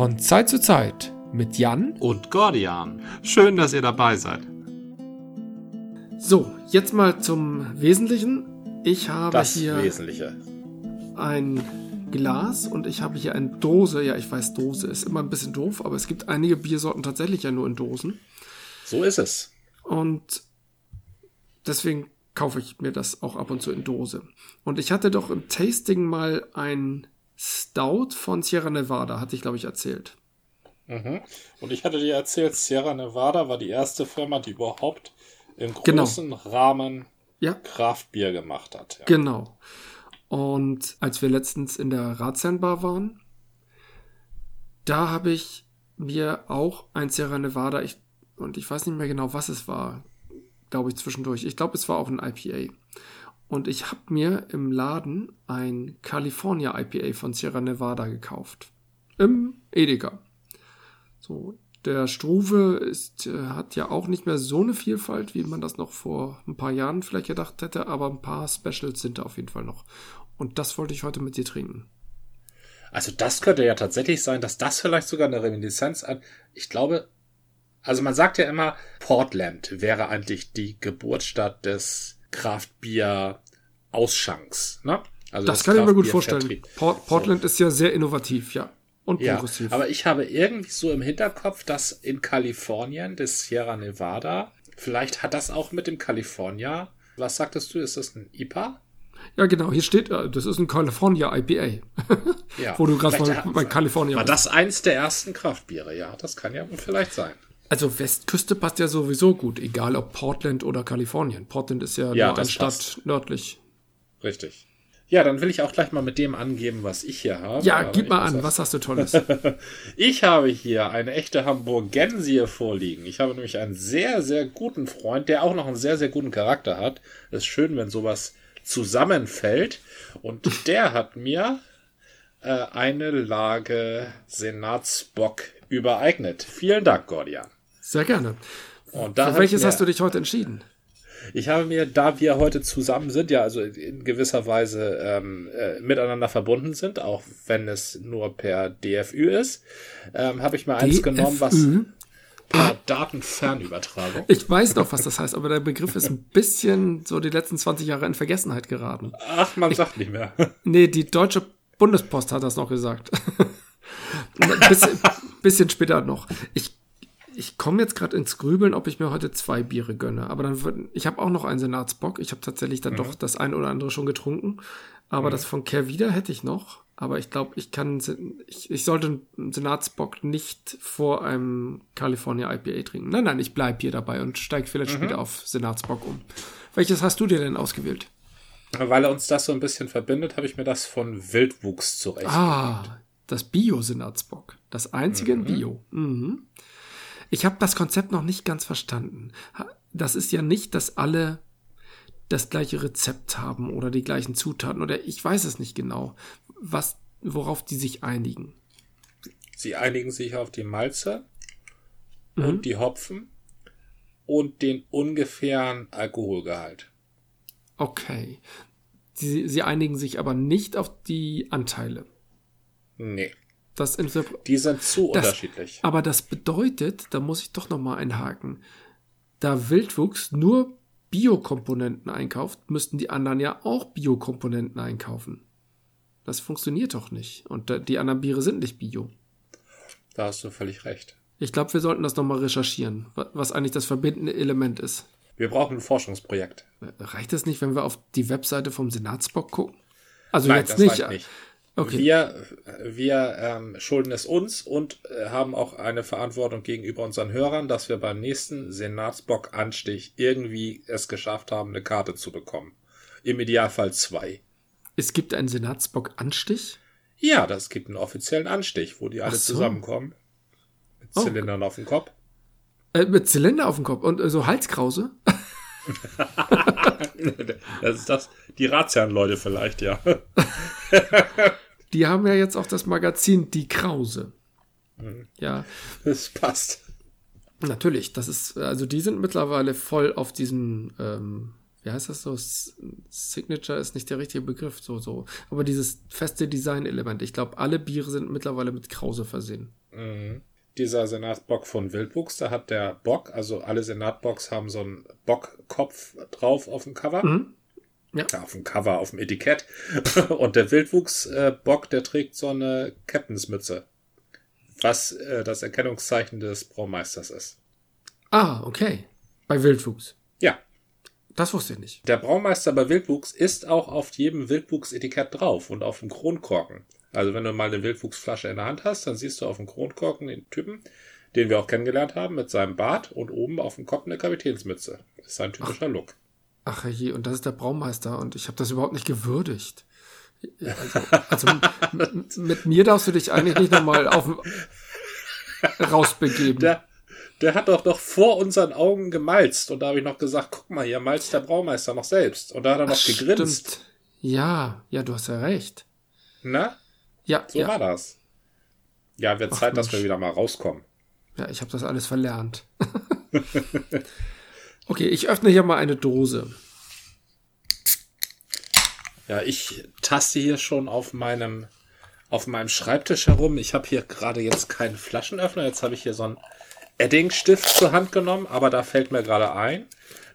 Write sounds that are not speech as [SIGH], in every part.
Von Zeit zu Zeit mit Jan und Gordian. Schön, dass ihr dabei seid. So, jetzt mal zum Wesentlichen. Ich habe Das hier Wesentliche. ein Glas und ich habe hier eine Dose. Ja, ich weiß, Dose ist immer ein bisschen doof, aber es gibt einige Biersorten tatsächlich ja nur in Dosen. So ist es. Und deswegen kaufe ich mir das auch ab und zu in Dose. Und ich hatte doch im Tasting mal ein Stout von Sierra Nevada, hatte ich glaube ich erzählt. Mhm. Und ich hatte dir erzählt, Sierra Nevada war die erste Firma, die überhaupt im Genau. großen Rahmen Ja, Kraftbier gemacht hat. Ja. genau. Und als wir letztens in der Ratsherrenbar waren, da habe ich mir auch ein Sierra Nevada, ich, und ich weiß nicht mehr genau, was es war, glaube ich, zwischendurch. Ich glaube, es war auch ein IPA. Und ich habe mir im Laden ein California IPA von Sierra Nevada gekauft. Im Edeka. So, der Struve ist, äh, hat ja auch nicht mehr so eine Vielfalt, wie man das noch vor ein paar Jahren vielleicht gedacht hätte, aber ein paar Specials sind da auf jeden Fall noch. Und das wollte ich heute mit dir trinken. Also das könnte ja tatsächlich sein, dass das vielleicht sogar eine Reminiszenz an. Ich glaube, also man sagt ja immer, Portland wäre eigentlich die Geburtsstadt des Kraftbier-Ausschanks. Ne? Also Das des kann ich mir gut vorstellen. Port Portland ist ja sehr innovativ, ja. Und Ja, progressiv. aber ich habe irgendwie so im Hinterkopf, dass in Kalifornien, das Sierra Nevada, vielleicht hat das auch mit dem California. Was sagtest du? Ist das ein IPA? ja, genau, hier steht, äh, das ist ein California IPA. Ja. [LAUGHS] Wo du gerade mal bei California War bist. das eins der ersten Kraftbiere? Ja, das kann ja vielleicht sein. Also Westküste passt ja sowieso gut, egal ob Portland oder Kalifornien. Portland ist ja, Ja, nur eine Stadt passt. nördlich. Richtig. Ja, dann will ich auch gleich mal mit dem angeben, was ich hier habe. Ja, Aber gib mal an, was hast du Tolles? [LAUGHS] Ich habe hier eine echte Hamburgensie vorliegen. Ich habe nämlich einen sehr, sehr guten Freund, der auch noch einen sehr, sehr guten Charakter hat. Es ist schön, wenn sowas zusammenfällt. Und [LAUGHS] der hat mir äh, eine Lage Senatsbock übereignet. Vielen Dank, Gordian. Sehr gerne. Und da Für welches ich mir- hast du dich heute entschieden? Ich habe mir, da wir heute zusammen sind, ja, also in gewisser Weise ähm, äh, miteinander verbunden sind, auch wenn es nur per DFÜ ist, ähm, habe ich mal eins genommen, was per Datenfernübertragung. Ich weiß noch, was das heißt, aber der Begriff ist ein bisschen so die letzten 20 Jahre in Vergessenheit geraten. Ach, man sagt nicht mehr. [LAUGHS] Nee, die deutsche Bundespost hat das noch gesagt. [LAUGHS] Ein bisschen, bisschen später noch. Ich, ich komme jetzt gerade ins Grübeln, ob ich mir heute zwei Biere gönne. Aber dann wird, ich habe auch noch einen Senatsbock. Ich habe tatsächlich dann doch das ein oder andere schon getrunken. Aber das von Kervida hätte ich noch. Aber ich glaube, ich kann, ich, ich sollte einen Senatsbock nicht vor einem California IPA trinken. Nein, nein, ich bleib hier dabei und steige vielleicht später auf Senatsbock um. Welches hast du dir denn ausgewählt? Weil uns das so ein bisschen verbindet, habe ich mir das von Wildwuchs zurecht. Ah, das Bio-Senatsbock. Das einzige in Bio. Mhm. Ich habe das Konzept noch nicht ganz verstanden. Das ist ja nicht, dass alle das gleiche Rezept haben oder die gleichen Zutaten oder ich weiß es nicht genau, was, worauf die sich einigen. Sie einigen sich auf die Malze Mhm. und die Hopfen und den ungefähren Alkoholgehalt. Okay. Sie, sie einigen sich aber nicht auf die Anteile. Nee, Das die sind zu Das- unterschiedlich. Aber das bedeutet, da muss ich doch noch mal einhaken. Da Wildwuchs nur Biokomponenten einkauft, müssten die anderen ja auch Biokomponenten einkaufen. Das funktioniert doch nicht. Und die anderen Biere sind nicht Bio. Da hast du völlig recht. Ich glaube, wir sollten das noch mal recherchieren, wa- was eigentlich das verbindende Element ist. Wir brauchen ein Forschungsprojekt. Reicht es nicht, wenn wir auf die Webseite vom Senatsbock gucken? Also Nein, jetzt nicht. nicht. Okay. Wir, wir ähm, schulden es uns und äh, haben auch eine Verantwortung gegenüber unseren Hörern, dass wir beim nächsten Senatsbock-Anstich irgendwie es geschafft haben, eine Karte zu bekommen. Im Idealfall zwei. Es gibt einen Senatsbock-Anstich. Ja, das gibt einen offiziellen Anstich, wo die alle so. zusammenkommen. Mit Oh. Zylindern auf dem Kopf. Äh, mit Zylinder auf dem Kopf und äh, so Halskrause. [LAUGHS] [LAUGHS] Das ist das. Die Ratsherrenleute vielleicht, ja. [LAUGHS] Die haben ja jetzt auch das Magazin Die Krause. Ja, Das passt. natürlich. Das ist, also die sind mittlerweile voll auf diesen, ähm, wie heißt das so? Signature ist nicht der richtige Begriff, so, so. Aber dieses feste Design-Element. Ich glaube, alle Biere sind mittlerweile mit Krause versehen. Mhm. Dieser Senatsbock von Wildwuchs, da hat der Bock, also alle Senatbocks haben so einen Bockkopf drauf auf dem Cover. Mhm. Ja. auf dem Cover, auf dem Etikett. [LAUGHS] Und der Wildwuchsbock, der trägt so eine Captainsmütze. Was äh, das Erkennungszeichen des Braumeisters ist. Ah, okay. Bei Wildwuchs. Ja. Das wusste ich nicht. Der Braumeister bei Wildwuchs ist auch auf jedem Wildwuchs-Etikett drauf und auf dem Kronkorken. Also wenn du mal eine Wildwuchsflasche in der Hand hast, dann siehst du auf dem Kronkorken den Typen, den wir auch kennengelernt haben, mit seinem Bart und oben auf dem Kopf eine Kapitänsmütze. Das ist sein typischer Ach. Look. Ach je, und das ist der Braumeister und ich habe das überhaupt nicht gewürdigt. Also, also mit, mir darfst du dich eigentlich nicht nochmal auf rausbegeben. Der, der hat doch noch vor unseren Augen gemalzt und da habe ich noch gesagt, guck mal, hier malzt der Braumeister noch selbst. Und da hat er noch Ach, gegrinst. Stimmt. Ja, ja, du hast ja recht. Na, Ja, so ja. war das. Ja, wird Ach, Zeit, dass Mensch. wir wieder mal rauskommen. Ja, ich habe das alles verlernt. [LAUGHS] okay, ich öffne hier mal eine Dose. Ja, ich taste hier schon auf meinem auf meinem Schreibtisch herum. Ich habe hier gerade jetzt keinen Flaschenöffner. Jetzt habe ich hier so einen Eddingstift zur Hand genommen, aber da fällt mir gerade ein,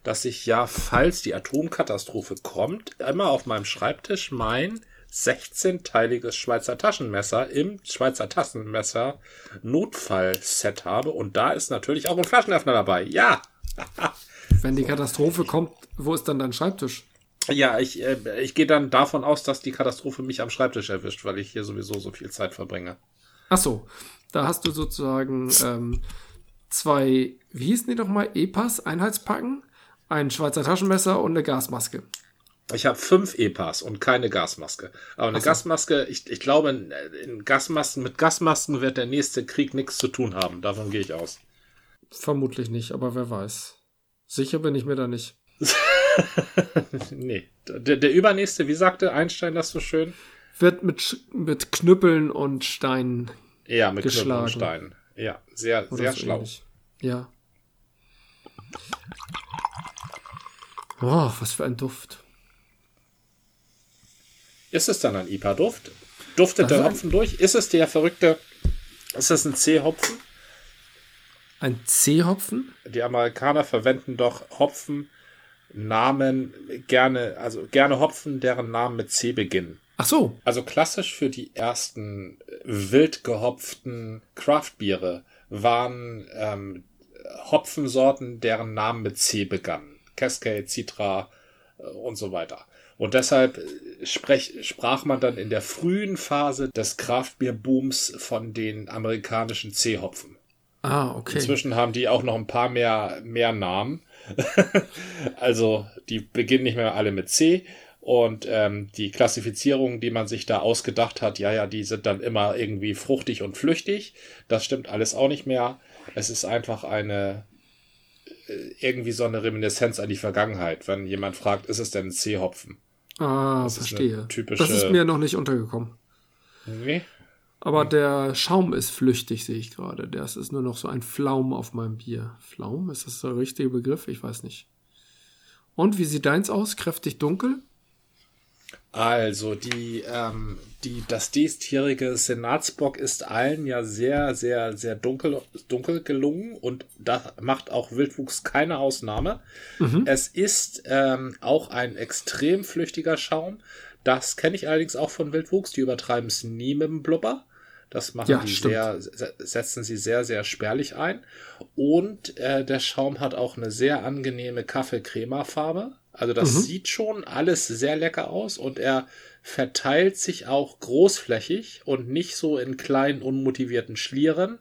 dass ich ja, falls die Atomkatastrophe kommt, immer auf meinem Schreibtisch mein 16-teiliges Schweizer Taschenmesser im Schweizer Taschenmesser Notfallset habe und da ist natürlich auch ein Flaschenöffner dabei. Ja, [LAUGHS] Wenn die Katastrophe kommt, wo ist dann dein Schreibtisch? Ja, ich, äh, ich gehe dann davon aus, dass die Katastrophe mich am Schreibtisch erwischt, weil ich hier sowieso so viel Zeit verbringe. Ach so, da hast du sozusagen ähm, zwei, wie hießen die nochmal, EPAs, Einheitspacken, ein Schweizer Taschenmesser und eine Gasmaske. Ich habe fünf EPAs und keine Gasmaske. Aber eine so. Gasmaske, ich, ich glaube, in, Gasmasken, mit Gasmasken wird der nächste Krieg nichts zu tun haben. Davon gehe ich aus. Vermutlich nicht, aber wer weiß. Sicher bin ich mir da nicht. [LAUGHS] nee. Der, der übernächste, wie sagte Einstein das so schön? Wird mit, mit Knüppeln und Steinen Ja, mit Geschlagen. und Steinen. Ja, sehr, oder sehr so schlau. ähnlich. Ja. Oh, was für ein Duft. Ist es dann ein IPA-Duft? Duftet Das der Hopfen durch? Ist es der verrückte, ist es ein C-Hopfen? Ein C-Hopfen? Die Amerikaner verwenden doch Hopfen Namen gerne, also gerne Hopfen, deren Namen mit C beginnen. Ach so. Also klassisch für die ersten äh, wild gehopften Craftbiere waren ähm, Hopfensorten, deren Namen mit C begannen. Cascade, Citra äh, und so weiter. Und deshalb äh, sprech, sprach man dann in der frühen Phase des Craftbierbooms von den amerikanischen C-Hopfen. Ah, okay. Inzwischen haben die auch noch ein paar mehr, mehr Namen. [LAUGHS] also die beginnen nicht mehr alle mit C. Und ähm, die Klassifizierungen, die man sich da ausgedacht hat, ja, ja, die sind dann immer irgendwie fruchtig und flüchtig. Das stimmt alles auch nicht mehr. Es ist einfach eine äh, irgendwie so eine Reminiszenz an die Vergangenheit, wenn jemand fragt, ist es denn ein C-Hopfen? Ah, das ist verstehe. typische- Das ist mir noch nicht untergekommen. Nee. Aber der Schaum ist flüchtig, sehe ich gerade. Das ist nur noch so ein Flaum auf meinem Bier. Flaum? Ist das der richtige Begriff? Ich weiß nicht. Und wie sieht deins aus? Kräftig dunkel? Also, die, ähm, die, das diesjährige Senatsbock ist allen ja sehr, sehr, sehr dunkel, dunkel gelungen und da macht auch Wildwuchs keine Ausnahme. Es ist ähm, auch ein extrem flüchtiger Schaum. Das kenne ich allerdings auch von Wildwuchs. Die übertreiben es nie mit dem Blubber. Das machen Ja, die sehr, se- setzen sie sehr, sehr spärlich ein. Und äh, der Schaum hat auch eine sehr angenehme Kaffee-Crema-Farbe. Also das Mhm. sieht schon alles sehr lecker aus und er verteilt sich auch großflächig und nicht so in kleinen, unmotivierten Schlieren.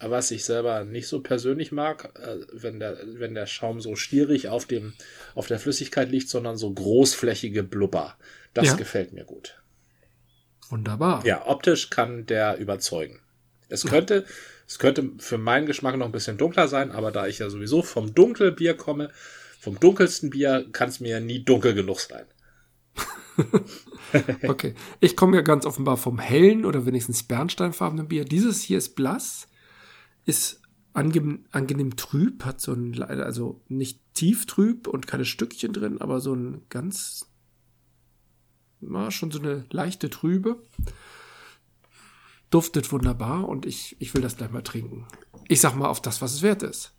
Was ich selber nicht so persönlich mag, äh, wenn der, wenn der Schaum so schlierig auf dem, auf der Flüssigkeit liegt, sondern so großflächige Blubber. Das Ja. gefällt mir gut. Wunderbar. Ja, optisch kann der überzeugen. Es könnte, es könnte für meinen Geschmack noch ein bisschen dunkler sein, aber da ich ja sowieso vom Dunkelbier komme, vom dunkelsten Bier kann es mir nie dunkel genug sein. [LAUGHS] Okay. Ich komme ja ganz offenbar vom hellen oder wenigstens bernsteinfarbenen Bier. Dieses hier ist blass, ist angenehm, angenehm trüb, hat so ein, also nicht tief trüb und keine Stückchen drin, aber so ein ganz, na, schon so eine leichte Trübe. duftet wunderbar und ich, ich will das gleich mal trinken. Ich sag mal auf das, was es wert ist.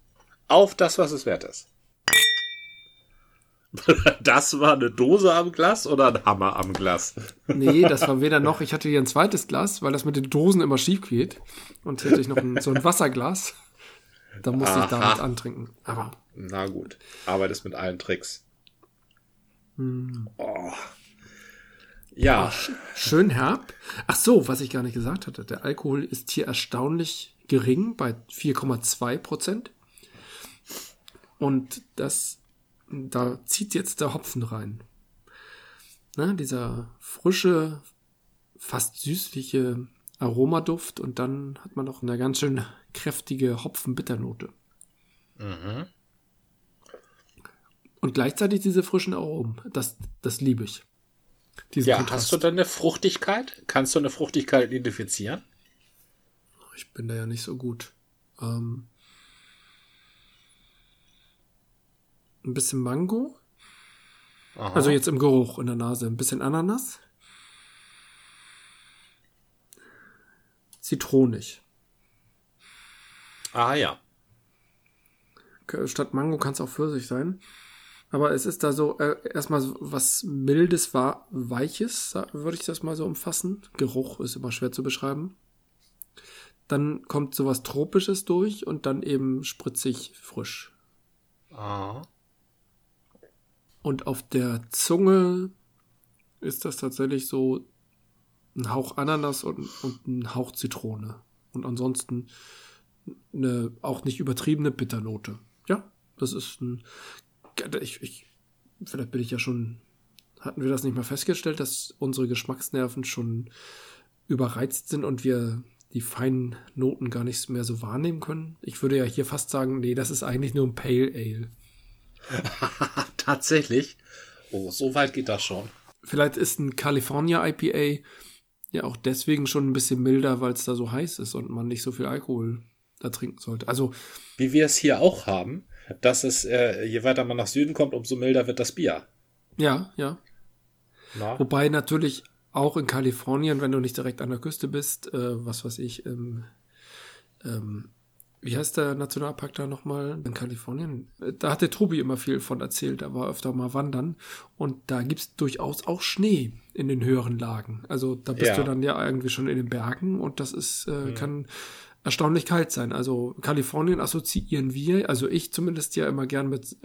Auf das, was es wert ist. [LAUGHS] Das war eine Dose am Glas oder ein Hammer am Glas? Nee, das war weder noch. Ich hatte hier ein zweites Glas, weil das mit den Dosen immer schief geht. Und hier hatte ich noch ein, so ein Wasserglas. Da musste Aha. ich damit antrinken. Aber. Na gut. Arbeitest mit allen Tricks. Hm. Oh. Ja. Ach, schön herb. Ach so, was ich gar nicht gesagt hatte. Der Alkohol ist hier erstaunlich gering bei 4,2 Prozent. Und das, da zieht jetzt der Hopfen rein. Ne, dieser frische, fast süßliche Aromaduft und dann hat man noch eine ganz schön kräftige Hopfenbitternote. Mhm. Und gleichzeitig diese frischen Aromen. Das, das liebe ich. ja, Kontrast. hast du dann eine Fruchtigkeit? Kannst du eine Fruchtigkeit identifizieren? Ich bin da ja nicht so gut. Ähm, ein bisschen Mango. Aha. Also jetzt im Geruch in der Nase. Ein bisschen Ananas. Zitronig. Ah ja. Statt Mango kann es auch Pfirsich sein. Aber es ist da so äh, erstmal was Mildes, war Weiches, würde ich das mal so umfassen. Geruch ist immer schwer zu beschreiben. Dann kommt sowas Tropisches durch und dann eben spritzig frisch. Ah. Und auf der Zunge ist das tatsächlich so ein Hauch Ananas und, und ein Hauch Zitrone. Und ansonsten eine auch nicht übertriebene Bitternote. Ja, das ist ein. Ich, ich, vielleicht bin ich ja schon. Hatten wir das nicht mal festgestellt, dass unsere Geschmacksnerven schon überreizt sind und wir die feinen Noten gar nicht mehr so wahrnehmen können? Ich würde ja hier fast sagen, nee, das ist eigentlich nur ein Pale Ale. [LAUGHS] Tatsächlich? Oh, so weit geht das schon. Vielleicht ist ein California IPA ja auch deswegen schon ein bisschen milder, weil es da so heiß ist und man nicht so viel Alkohol da trinken sollte. Also wie wir es hier auch haben, dass es äh, je weiter man nach Süden kommt, umso milder wird das Bier. Ja, ja. Na? Wobei natürlich auch in Kalifornien, wenn du nicht direkt an der Küste bist, äh, was weiß ich, ähm, ähm, wie heißt der Nationalpark da nochmal in Kalifornien? Da hat der Tobi immer viel von erzählt, da war öfter mal wandern und da gibt's durchaus auch Schnee in den höheren Lagen. Also da bist ja. du dann ja irgendwie schon in den Bergen und das ist, äh, mhm. kann erstaunlich kalt sein. Also Kalifornien assoziieren wir, also ich zumindest ja immer gern mit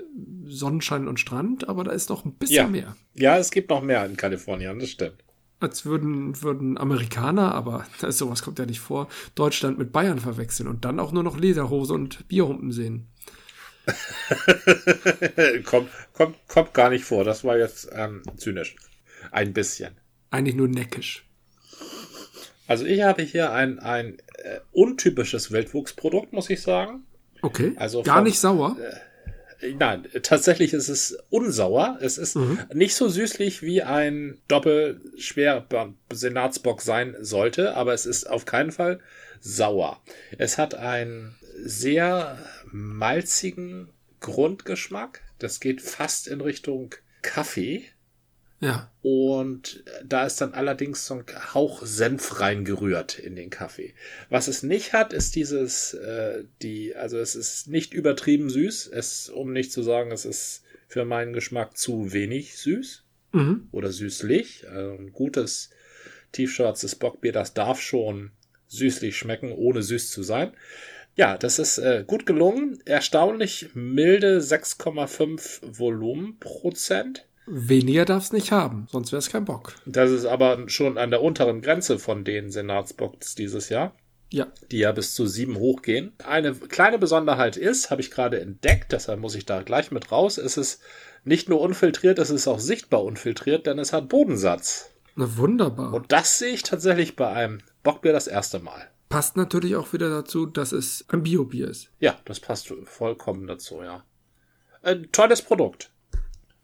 Sonnenschein und Strand, aber da ist noch ein bisschen ja. mehr. Ja, es gibt noch mehr in Kalifornien, das stimmt. Als würden, würden Amerikaner, aber [LAUGHS] sowas kommt ja nicht vor, Deutschland mit Bayern verwechseln und dann auch nur noch Lederhose und Bierhumpen sehen. [LAUGHS] kommt, kommt, kommt gar nicht vor. Das war jetzt ähm, zynisch. Ein bisschen. Eigentlich nur neckisch. Also ich habe hier ein, ein äh, untypisches Wildwuchsprodukt, muss ich sagen. Okay. Also Gar von, nicht sauer? Äh, nein, tatsächlich ist es unsauer. Es ist mhm. nicht so süßlich, wie ein doppelschwer Senatsbock sein sollte, aber es ist auf keinen Fall sauer. Es hat einen sehr malzigen Grundgeschmack. Das geht fast in Richtung Kaffee. Ja. Und da ist dann allerdings so ein Hauch Senf reingerührt in den Kaffee. Was es nicht hat, ist dieses, äh, die, also es ist nicht übertrieben süß. Es, um nicht zu sagen, es ist für meinen Geschmack zu wenig süß mhm. oder süßlich. Also ein gutes tiefschwarzes Bockbier, das darf schon süßlich schmecken, ohne süß zu sein. Ja, das ist äh, gut gelungen. Erstaunlich milde 6,5 Volumenprozent. Weniger darf es nicht haben, sonst wäre es kein Bock. Das ist aber schon an der unteren Grenze von den Senatsbocks dieses Jahr. Ja. Die ja bis zu sieben hochgehen. Eine kleine Besonderheit ist, habe ich gerade entdeckt, deshalb muss ich da gleich mit raus, es ist nicht nur unfiltriert, es ist auch sichtbar unfiltriert, denn es hat Bodensatz. Na wunderbar. Und das sehe ich tatsächlich bei einem Bockbier das erste Mal. Passt natürlich auch wieder dazu, dass es ein Biobier ist. Ja, das passt vollkommen dazu, ja. Ein tolles Produkt.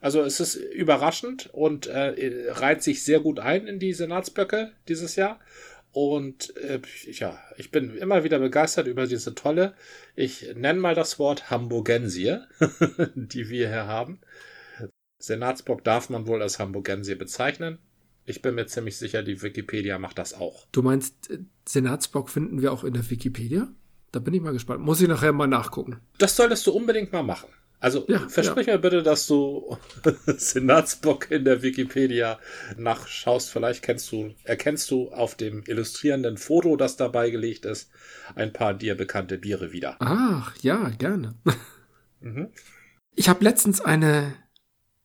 Also es ist überraschend und äh, reiht sich sehr gut ein in die Senatsböcke dieses Jahr. Und äh, ja, ich bin immer wieder begeistert über diese tolle, ich nenne mal das Wort Hamburgensie, [LAUGHS] die wir hier haben. Senatsbock darf man wohl als Hamburgensie bezeichnen. Ich bin mir ziemlich sicher, die Wikipedia macht das auch. Du meinst, äh, Senatsbock finden wir auch in der Wikipedia? Da bin ich mal gespannt. Muss ich nachher mal nachgucken. Das solltest du unbedingt mal machen. Also Ja, versprich mir bitte, dass du [LAUGHS] Senatsbock in der Wikipedia nachschaust. Vielleicht kennst du, erkennst du auf dem illustrierenden Foto, das dabei gelegt ist, ein paar dir bekannte Biere wieder. Ach, ja, gerne. [LAUGHS] Mhm. Ich habe letztens eine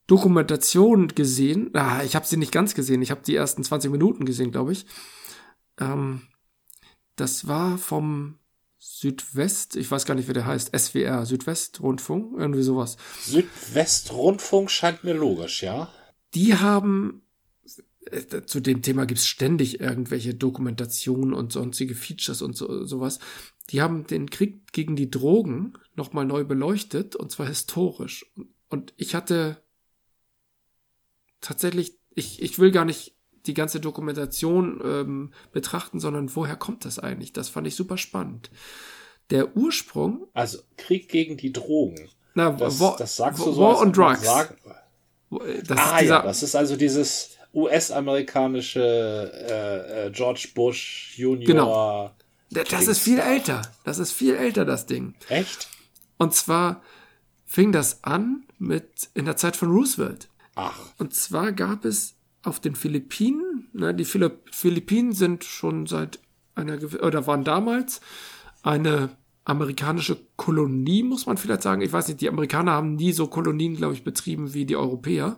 Dokumentation gesehen. Ah, ich habe sie nicht ganz gesehen. Ich habe die ersten 20 Minuten gesehen, glaube ich. Ähm, das war vom Südwest, ich weiß gar nicht, wie der heißt, SWR, Südwestrundfunk, irgendwie sowas. Südwestrundfunk scheint mir logisch, ja? Die haben, äh, zu dem Thema gibt's ständig irgendwelche Dokumentationen und sonstige Features und so, sowas. Die haben den Krieg gegen die Drogen nochmal neu beleuchtet und zwar historisch. Und ich hatte tatsächlich, ich, ich will gar nicht die ganze Dokumentation ähm, betrachten, sondern woher kommt das eigentlich? Das fand ich super spannend. Der Ursprung, Also Krieg gegen die Drogen. na, Das, War, das sagst du War so. als on Drugs. Sagen, das ah ja, das ist also dieses US-amerikanische äh, äh, George Bush Junior. Genau. das ist viel älter. Das ist viel älter, das Ding. Echt? Und zwar fing das an mit in der Zeit von Roosevelt. Ach, Und zwar gab es auf den Philippinen, ne, die Philipp Philippinen sind schon seit einer, oder waren damals eine amerikanische Kolonie, muss man vielleicht sagen. Ich weiß nicht, die Amerikaner haben nie so Kolonien, glaube ich, betrieben wie die Europäer.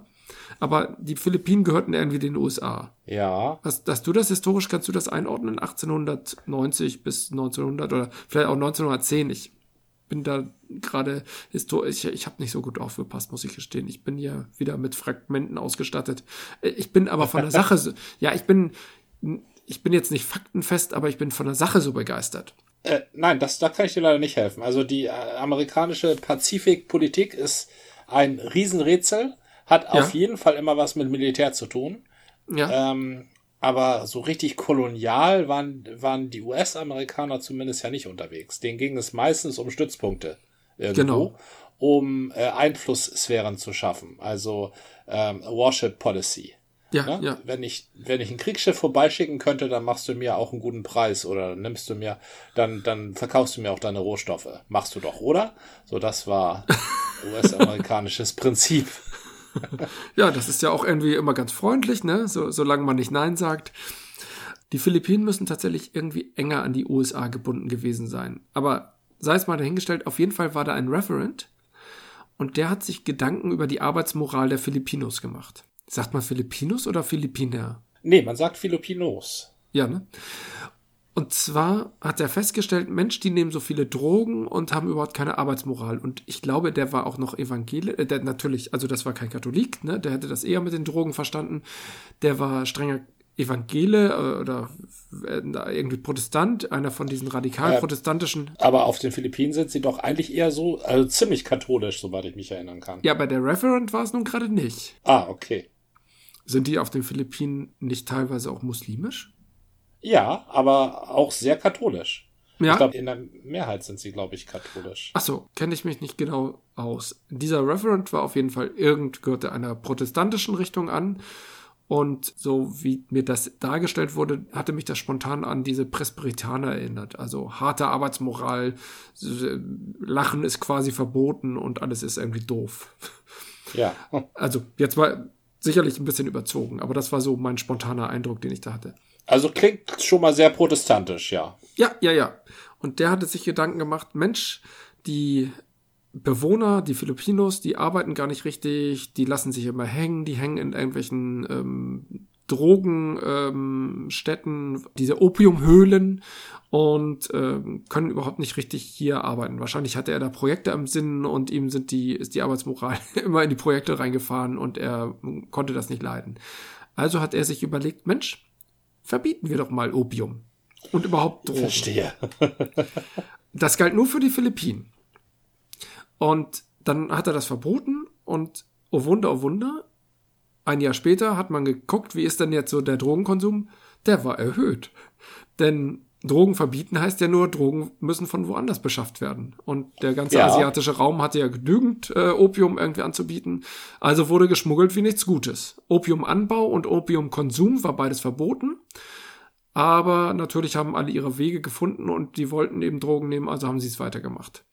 Aber die Philippinen gehörten irgendwie den USA. ja. Hast, hast du das historisch, kannst du das einordnen? 1890 bis 1900 oder vielleicht auch 1910? Ich bin da gerade historisch, ich, ich habe nicht so gut aufgepasst, muss ich gestehen. Ich bin ja wieder mit Fragmenten ausgestattet. Äh, Ich bin aber von der Sache, so, [LAUGHS] ja, ich bin, ich bin jetzt nicht faktenfest, aber ich bin von der Sache so begeistert. Äh, nein, das, da kann ich dir leider nicht helfen. Also die äh, amerikanische Pazifikpolitik ist ein Riesenrätsel, hat auf jeden Fall immer was mit Militär zu tun. Ja, Ähm, aber so richtig kolonial waren, waren die US-Amerikaner zumindest ja nicht unterwegs. Denen ging es meistens um Stützpunkte irgendwo, Genau. um äh, Einflusssphären zu schaffen. Also ähm, Warship Policy. ja, Ne? ja. Wenn ich, wenn ich ein Kriegsschiff vorbeischicken könnte, dann machst du mir auch einen guten Preis oder nimmst du mir, dann, dann verkaufst du mir auch deine Rohstoffe. Machst du doch, oder? So, das war [LAUGHS] US-amerikanisches Prinzip. Ja, das ist ja auch irgendwie immer ganz freundlich, ne? So, solange man nicht Nein sagt. Die Philippinen müssen tatsächlich irgendwie enger an die USA gebunden gewesen sein. Aber sei es mal dahingestellt, auf jeden Fall war da ein Referent und der hat sich Gedanken über die Arbeitsmoral der Filipinos gemacht. Sagt man Filipinos oder Philippiner? Nee, man sagt Filipinos. Ja, ne? Und zwar hat er festgestellt, Mensch, die nehmen so viele Drogen und haben überhaupt keine Arbeitsmoral. Und ich glaube, der war auch noch evangelisch, äh, der natürlich, also das war kein Katholik, ne? Der hätte das eher mit den Drogen verstanden. Der war strenger Evangele äh, oder äh, irgendwie Protestant, einer von diesen radikal protestantischen. Aber auf den Philippinen sind sie doch eigentlich eher so, also ziemlich katholisch, soweit ich mich erinnern kann. Ja, bei der Referent war es nun gerade nicht. Ah, okay. Sind die auf den Philippinen nicht teilweise auch muslimisch? Ja, aber auch sehr katholisch. Ja. Ich glaube, in der Mehrheit sind sie, glaube ich, katholisch. Ach so, kenne ich mich nicht genau aus. Dieser Referent war auf jeden Fall irgend, gehörte einer protestantischen Richtung an. Und so wie mir das dargestellt wurde, hatte mich das spontan an diese Presbyterianer erinnert. Also harte Arbeitsmoral, Lachen ist quasi verboten und alles ist irgendwie doof. Ja. Also jetzt mal sicherlich ein bisschen überzogen, aber das war so mein spontaner Eindruck, den ich da hatte. Also klingt schon mal sehr protestantisch, ja. Ja, ja, ja. Und der hatte sich Gedanken gemacht, Mensch, die Bewohner, die Filipinos, die arbeiten gar nicht richtig, die lassen sich immer hängen, die hängen in irgendwelchen ähm, Drogenstätten, ähm, diese Opiumhöhlen und ähm, können überhaupt nicht richtig hier arbeiten. Wahrscheinlich hatte er da Projekte im Sinn und ihm sind die, ist die Arbeitsmoral [LAUGHS] immer in die Projekte reingefahren und er konnte das nicht leiden. Also hat er sich überlegt, Mensch, verbieten wir doch mal Opium. Und überhaupt Drogen. Verstehe. [LAUGHS] Das galt nur für die Philippinen. Und dann hat er das verboten und oh Wunder, oh Wunder, ein Jahr später hat man geguckt, wie ist denn jetzt so der Drogenkonsum? Der war erhöht. Denn Drogen verbieten heißt ja nur, Drogen müssen von woanders beschafft werden. Und der ganze Ja. asiatische Raum hatte ja genügend äh, Opium irgendwie anzubieten. Also wurde geschmuggelt wie nichts Gutes. Opiumanbau und Opiumkonsum war beides verboten. Aber natürlich haben alle ihre Wege gefunden und die wollten eben Drogen nehmen, also haben sie es weitergemacht.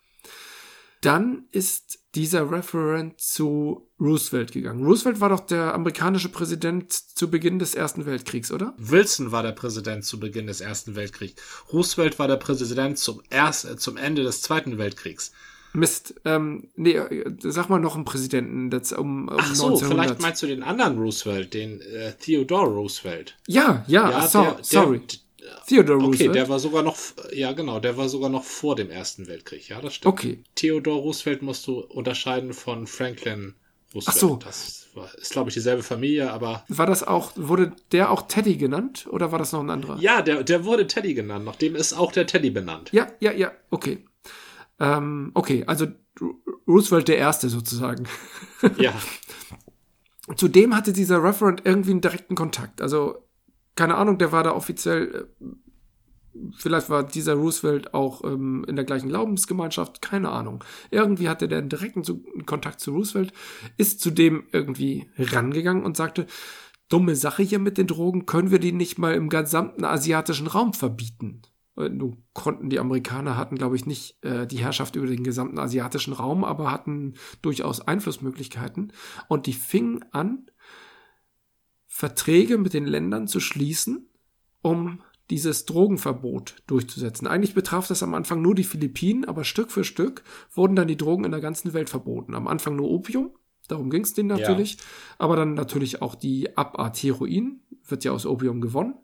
Dann ist dieser Referent zu Roosevelt gegangen. Roosevelt war doch der amerikanische Präsident zu Beginn des Ersten Weltkriegs, oder? Wilson war der Präsident zu Beginn des Ersten Weltkriegs. Roosevelt war der Präsident zum, erst, äh, zum Ende des Zweiten Weltkriegs. Mist, ähm, nee, sag mal noch einen Präsidenten, das um, um Ach so, 1900. vielleicht meinst du den anderen Roosevelt, den äh, Theodore Roosevelt. ja, ja, Ja, so, der- der- sorry. Theodore Okay, Roosevelt. der war sogar noch, ja genau, der war sogar noch vor dem Ersten Weltkrieg. Ja, das stimmt. okay, Theodore Roosevelt musst du unterscheiden von Franklin Roosevelt. Ach so. Das war, ist, glaube ich, dieselbe Familie, aber war das auch, wurde der auch Teddy genannt oder war das noch ein anderer? ja, der, der wurde Teddy genannt. Nachdem ist auch der Teddy benannt. Ja, ja, ja, okay. Ähm, okay, also Ro- Roosevelt der Erste sozusagen. Ja, [LAUGHS] Zudem hatte dieser Referent irgendwie einen direkten Kontakt. Also, keine Ahnung, der war da offiziell, äh, vielleicht war dieser Roosevelt auch ähm, in der gleichen Glaubensgemeinschaft, keine Ahnung. Irgendwie hatte der einen direkten Kontakt zu Roosevelt, ist zudem irgendwie rangegangen und sagte, dumme Sache hier mit den Drogen, können wir die nicht mal im gesamten asiatischen Raum verbieten? Äh, Nun konnten die Amerikaner, hatten, glaube ich, nicht äh, die Herrschaft über den gesamten asiatischen Raum, aber hatten durchaus Einflussmöglichkeiten. Und die fingen an, Verträge mit den Ländern zu schließen, um dieses Drogenverbot durchzusetzen. Eigentlich betraf das am Anfang nur die Philippinen, aber Stück für Stück wurden dann die Drogen in der ganzen Welt verboten. Am Anfang nur Opium, darum ging es denen Ja. natürlich, aber dann natürlich auch die Abart Heroin, wird ja aus Opium gewonnen.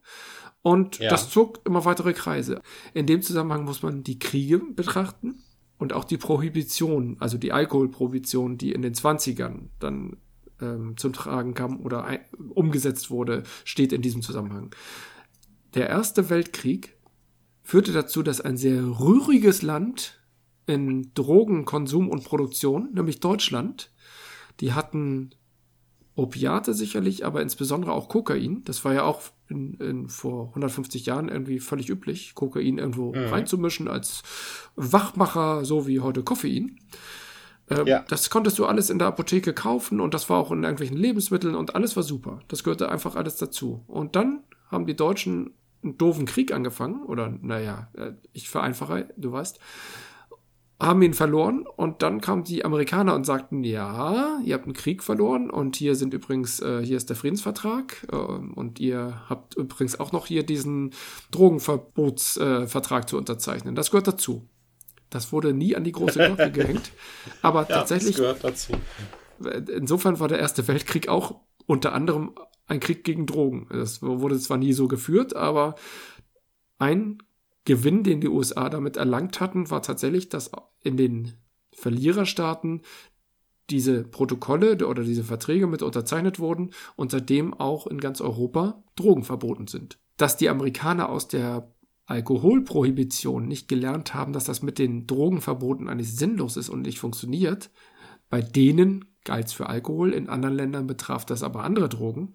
Und Ja. das zog immer weitere Kreise. In dem Zusammenhang muss man die Kriege betrachten und auch die Prohibition, also die Alkoholprohibition, die in den 20ern dann ähm, zum Tragen kam oder ein, umgesetzt wurde, steht in diesem Zusammenhang. Der Erste Weltkrieg führte dazu, dass ein sehr rühriges Land in Drogenkonsum und Produktion, nämlich Deutschland, die hatten Opiate sicherlich, aber insbesondere auch Kokain. Das war ja auch in, in, vor 150 Jahren irgendwie völlig üblich, Kokain irgendwo Mhm. reinzumischen als Wachmacher, so wie heute Koffein. Ähm, Ja. Das konntest du alles in der Apotheke kaufen und das war auch in irgendwelchen Lebensmitteln und alles war super. Das gehörte einfach alles dazu. Und dann haben die Deutschen einen doofen Krieg angefangen, oder naja, äh, ich vereinfache, du weißt, haben ihn verloren und dann kamen die Amerikaner und sagten, ja, ihr habt einen Krieg verloren und hier sind übrigens, äh, hier ist der Friedensvertrag äh, und ihr habt übrigens auch noch hier diesen Drogenverbotsvertrag äh, zu unterzeichnen. Das gehört dazu. Das wurde nie an die große Glocke [LAUGHS] gehängt, aber ja tatsächlich das gehört dazu. insofern war der Erste Weltkrieg auch unter anderem ein Krieg gegen Drogen. Das wurde zwar nie so geführt, aber ein Gewinn, den die USA damit erlangt hatten, war tatsächlich, dass in den Verliererstaaten diese Protokolle oder diese Verträge mit unterzeichnet wurden und seitdem auch in ganz Europa Drogen verboten sind. Dass die Amerikaner aus der Alkoholprohibition nicht gelernt haben, dass das mit den Drogenverboten eigentlich sinnlos ist und nicht funktioniert, bei denen galt es für Alkohol, in anderen Ländern betraf das aber andere Drogen,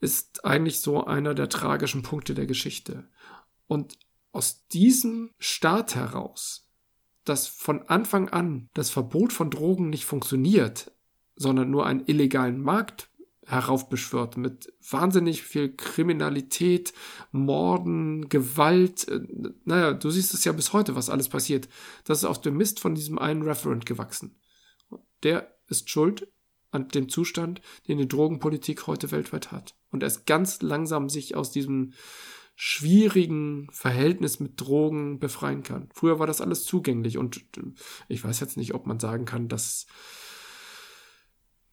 ist eigentlich so einer der tragischen Punkte der Geschichte. Und aus diesem Staat heraus, dass von Anfang an das Verbot von Drogen nicht funktioniert, sondern nur einen illegalen Markt heraufbeschwört mit wahnsinnig viel Kriminalität, Morden, Gewalt. äh, Naja, du siehst es ja bis heute, was alles passiert. Das ist aus dem Mist von diesem einen Referent gewachsen. Der ist schuld an dem Zustand, den die Drogenpolitik heute weltweit hat. Und er ist ganz langsam sich aus diesem schwierigen Verhältnis mit Drogen befreien kann. Früher war das alles zugänglich und äh, ich weiß jetzt nicht, ob man sagen kann, dass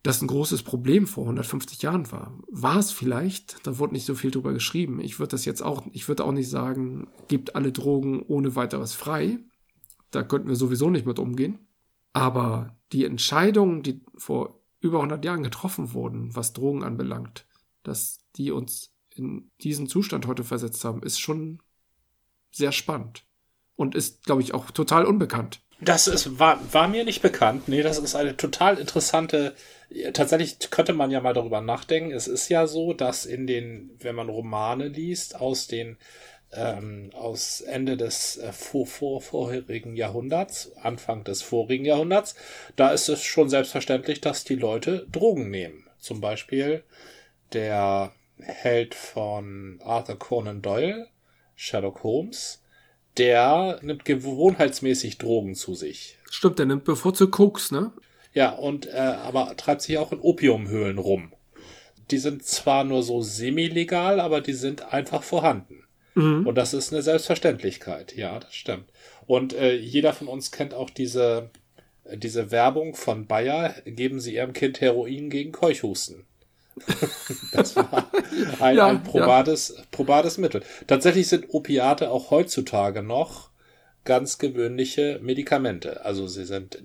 das ein großes Problem vor 150 Jahren war. War es vielleicht, da wurde nicht so viel drüber geschrieben. Ich würde das jetzt auch, ich würde auch nicht sagen, gebt alle Drogen ohne weiteres frei. Da könnten wir sowieso nicht mit umgehen. Aber die Entscheidungen, die vor über 100 Jahren getroffen wurden, was Drogen anbelangt, dass die uns in diesen Zustand heute versetzt haben, ist schon sehr spannend. Und ist, glaube ich, auch total unbekannt. Das ist, war, war mir nicht bekannt. Nee, das ist eine total interessante. Tatsächlich könnte man ja mal darüber nachdenken. Es ist ja so, dass in den, wenn man Romane liest aus den ähm, aus Ende des äh, vor, vor, vorherigen Jahrhunderts, Anfang des vorigen Jahrhunderts. Da ist es schon selbstverständlich, dass die Leute Drogen nehmen. Zum Beispiel der Held von Arthur Conan Doyle, Sherlock Holmes, der nimmt gewohnheitsmäßig Drogen zu sich. Stimmt, der nimmt bevorzugt Koks, ne? Ja, und äh, aber treibt sich auch in Opiumhöhlen rum. Die sind zwar nur so semi-legal, aber die sind einfach vorhanden. Mhm. Und das ist eine Selbstverständlichkeit. Ja, das stimmt. Und äh, jeder von uns kennt auch diese, diese Werbung von Bayer, geben Sie Ihrem Kind Heroin gegen Keuchhusten. [LAUGHS] das war ein, ja, ein probates, ja. probates Mittel. Tatsächlich sind Opiate auch heutzutage noch ganz gewöhnliche Medikamente. Also sie sind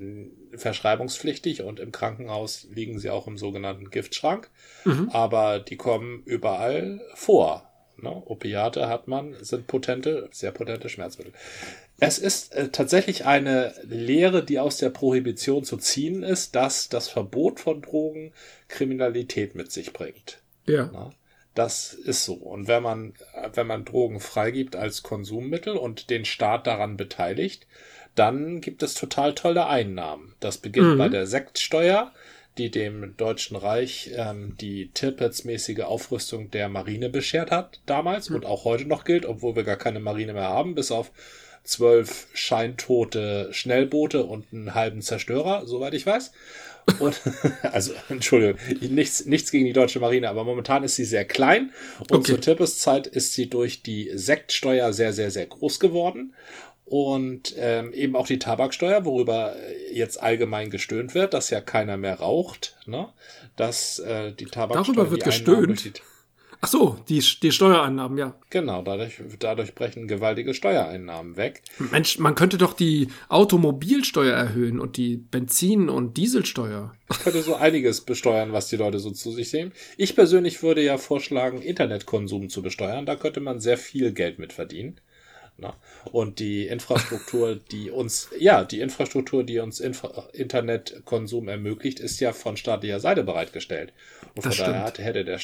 verschreibungspflichtig und im Krankenhaus liegen sie auch im sogenannten Giftschrank. Mhm. Aber die kommen überall vor. Ne? Opiate hat man, sind potente, sehr potente Schmerzmittel. Es ist äh, tatsächlich eine Lehre, die aus der Prohibition zu ziehen ist, dass das Verbot von Drogen Kriminalität mit sich bringt. Ja. Na, das ist so. Und wenn man, wenn man Drogen freigibt als Konsummittel und den Staat daran beteiligt, dann gibt es total tolle Einnahmen. Das beginnt mhm. bei der Sektsteuer, die dem Deutschen Reich ähm, die Tirpitz-mäßige Aufrüstung der Marine beschert hat damals mhm. und auch heute noch gilt, obwohl wir gar keine Marine mehr haben, bis auf zwölf scheintote Schnellboote und einen halben Zerstörer, soweit ich weiß. Und, [LAUGHS] also, Entschuldigung, nichts, nichts gegen die deutsche Marine, aber momentan ist sie sehr klein und okay. zur Tippeszeit ist sie durch die Sektsteuer sehr, sehr, sehr groß geworden. Und ähm, eben auch die Tabaksteuer, worüber jetzt allgemein gestöhnt wird, dass ja keiner mehr raucht, ne? Dass äh, die Tabaksteuer. Darüber wird gestöhnt. Ach so, die, die Steuereinnahmen, ja. Genau, dadurch, dadurch brechen gewaltige Steuereinnahmen weg. Mensch, man könnte doch die Automobilsteuer erhöhen und die Benzin- und Dieselsteuer. Ich könnte so einiges besteuern, was die Leute so zu sich sehen. Ich persönlich würde ja vorschlagen, Internetkonsum zu besteuern. Da könnte man sehr viel Geld mit verdienen. Na? Und die Infrastruktur, [LAUGHS] die uns, ja, die Infrastruktur, die uns Infra Internetkonsum ermöglicht, ist ja von staatlicher Seite bereitgestellt. Und das von daher stimmt. hätte der,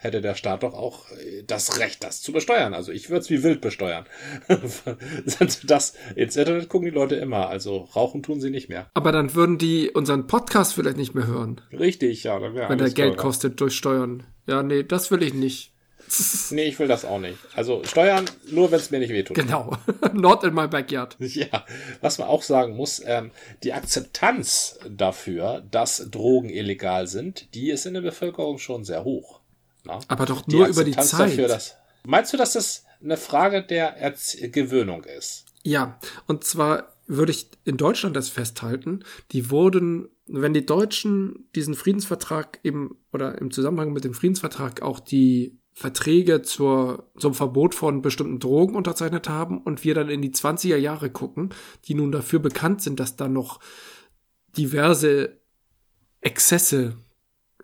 hätte der Staat doch auch äh, das Recht, das zu besteuern. Also ich würde es wie wild besteuern. [LAUGHS] das ins Internet gucken die Leute immer, also rauchen tun sie nicht mehr. Aber dann würden die unseren Podcast vielleicht nicht mehr hören. Richtig, ja. Dann Wenn der Geld teurer. kostet durch Steuern. Ja, nee, das will ich nicht. [LAUGHS] nee, ich will das auch nicht. Also Steuern nur, wenn es mir nicht wehtut. Genau. [LAUGHS] Not in my backyard. Ja. Was man auch sagen muss, ähm, die Akzeptanz dafür, dass Drogen illegal sind, die ist in der Bevölkerung schon sehr hoch. Na? Aber doch nur die über die Zeit. Dafür, dass, meinst du, dass das eine Frage der Erz Gewöhnung ist? Ja, und zwar würde ich in Deutschland das festhalten, die wurden, wenn die Deutschen diesen Friedensvertrag eben oder im Zusammenhang mit dem Friedensvertrag auch die Verträge zur, zum Verbot von bestimmten Drogen unterzeichnet haben und wir dann in die 20er Jahre gucken, die nun dafür bekannt sind, dass da noch diverse Exzesse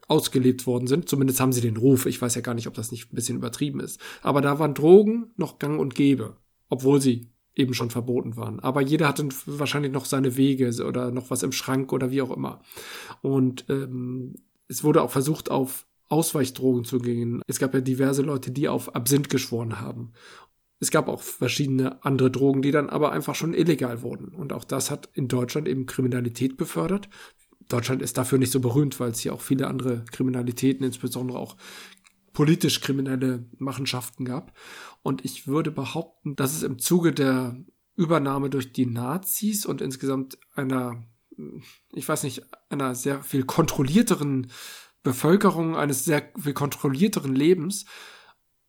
ausgelebt worden sind. Zumindest haben sie den Ruf. Ich weiß ja gar nicht, ob das nicht ein bisschen übertrieben ist. Aber da waren Drogen noch gang und gäbe, obwohl sie eben schon verboten waren. Aber jeder hatte wahrscheinlich noch seine Wege oder noch was im Schrank oder wie auch immer. Und ähm, es wurde auch versucht, auf Ausweichdrogen zu gehen. Es gab ja diverse Leute, die auf Absinth geschworen haben. Es gab auch verschiedene andere Drogen, die dann aber einfach schon illegal wurden. Und auch das hat in Deutschland eben Kriminalität befördert. Deutschland ist dafür nicht so berühmt, weil es hier auch viele andere Kriminalitäten, insbesondere auch politisch kriminelle Machenschaften gab. Und ich würde behaupten, dass es im Zuge der Übernahme durch die Nazis und insgesamt einer, ich weiß nicht, einer sehr viel kontrollierteren Bevölkerung, eines sehr viel kontrollierteren Lebens,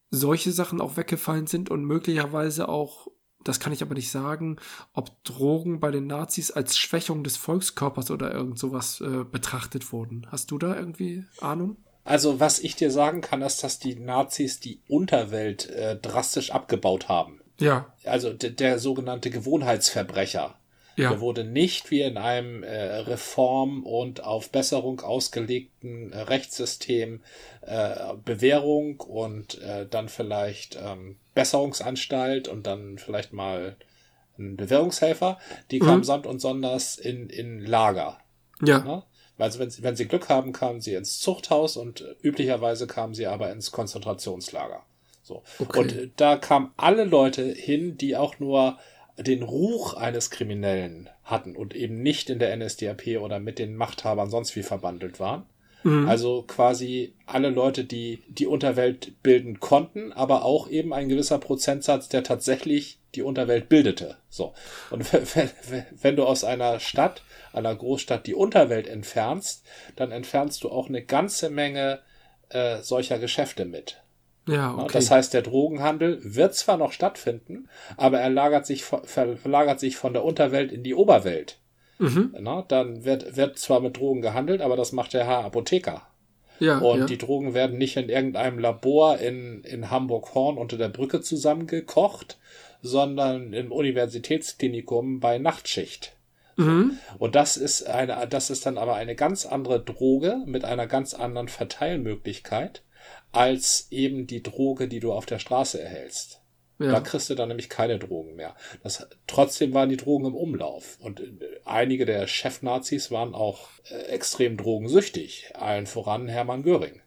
solche Sachen auch weggefallen sind und möglicherweise auch das kann ich aber nicht sagen, ob Drogen bei den Nazis als Schwächung des Volkskörpers oder irgend sowas äh, betrachtet wurden. Hast du da irgendwie Ahnung? Also, was ich dir sagen kann, ist, dass die Nazis die Unterwelt äh, drastisch abgebaut haben. Ja. Also der sogenannte Gewohnheitsverbrecher. Ja. Der wurde nicht wie in einem äh, Reform- und auf Besserung ausgelegten äh, Rechtssystem äh, Bewährung und äh, dann vielleicht ähm, Besserungsanstalt und dann vielleicht mal ein Bewährungshelfer. Die kamen mhm. samt und sonders in, in Lager. Ja. Ne? Also wenn sie, wenn sie Glück haben, kamen sie ins Zuchthaus und üblicherweise kamen sie aber ins Konzentrationslager. So. Okay. Und da kamen alle Leute hin, die auch nur den Ruch eines Kriminellen hatten und eben nicht in der NSDAP oder mit den Machthabern sonst wie verbandelt waren. Mhm. Also quasi alle Leute, die die Unterwelt bilden konnten, aber auch eben ein gewisser Prozentsatz, der tatsächlich die Unterwelt bildete. So. Und [LAUGHS] wenn, wenn du aus einer Stadt, einer Großstadt die Unterwelt entfernst, dann entfernst du auch eine ganze Menge äh, solcher Geschäfte mit. Ja, okay. Das heißt, der Drogenhandel wird zwar noch stattfinden, aber er lagert sich, verlagert sich von der Unterwelt in die Oberwelt. Mhm. Na, dann wird, wird zwar mit Drogen gehandelt, aber das macht der Herr Apotheker. Ja, und ja. die Drogen werden nicht in irgendeinem Labor in, in Hamburg-Horn unter der Brücke zusammengekocht, sondern im Universitätsklinikum bei Nachtschicht. Mhm. Und das ist eine, das ist dann aber eine ganz andere Droge mit einer ganz anderen Verteilmöglichkeit als eben die Droge, die du auf der Straße erhältst. Ja. Da kriegst du dann nämlich keine Drogen mehr. Das, trotzdem waren die Drogen im Umlauf. Und äh, einige der Chefnazis waren auch äh, extrem drogensüchtig. Allen voran Hermann Göring.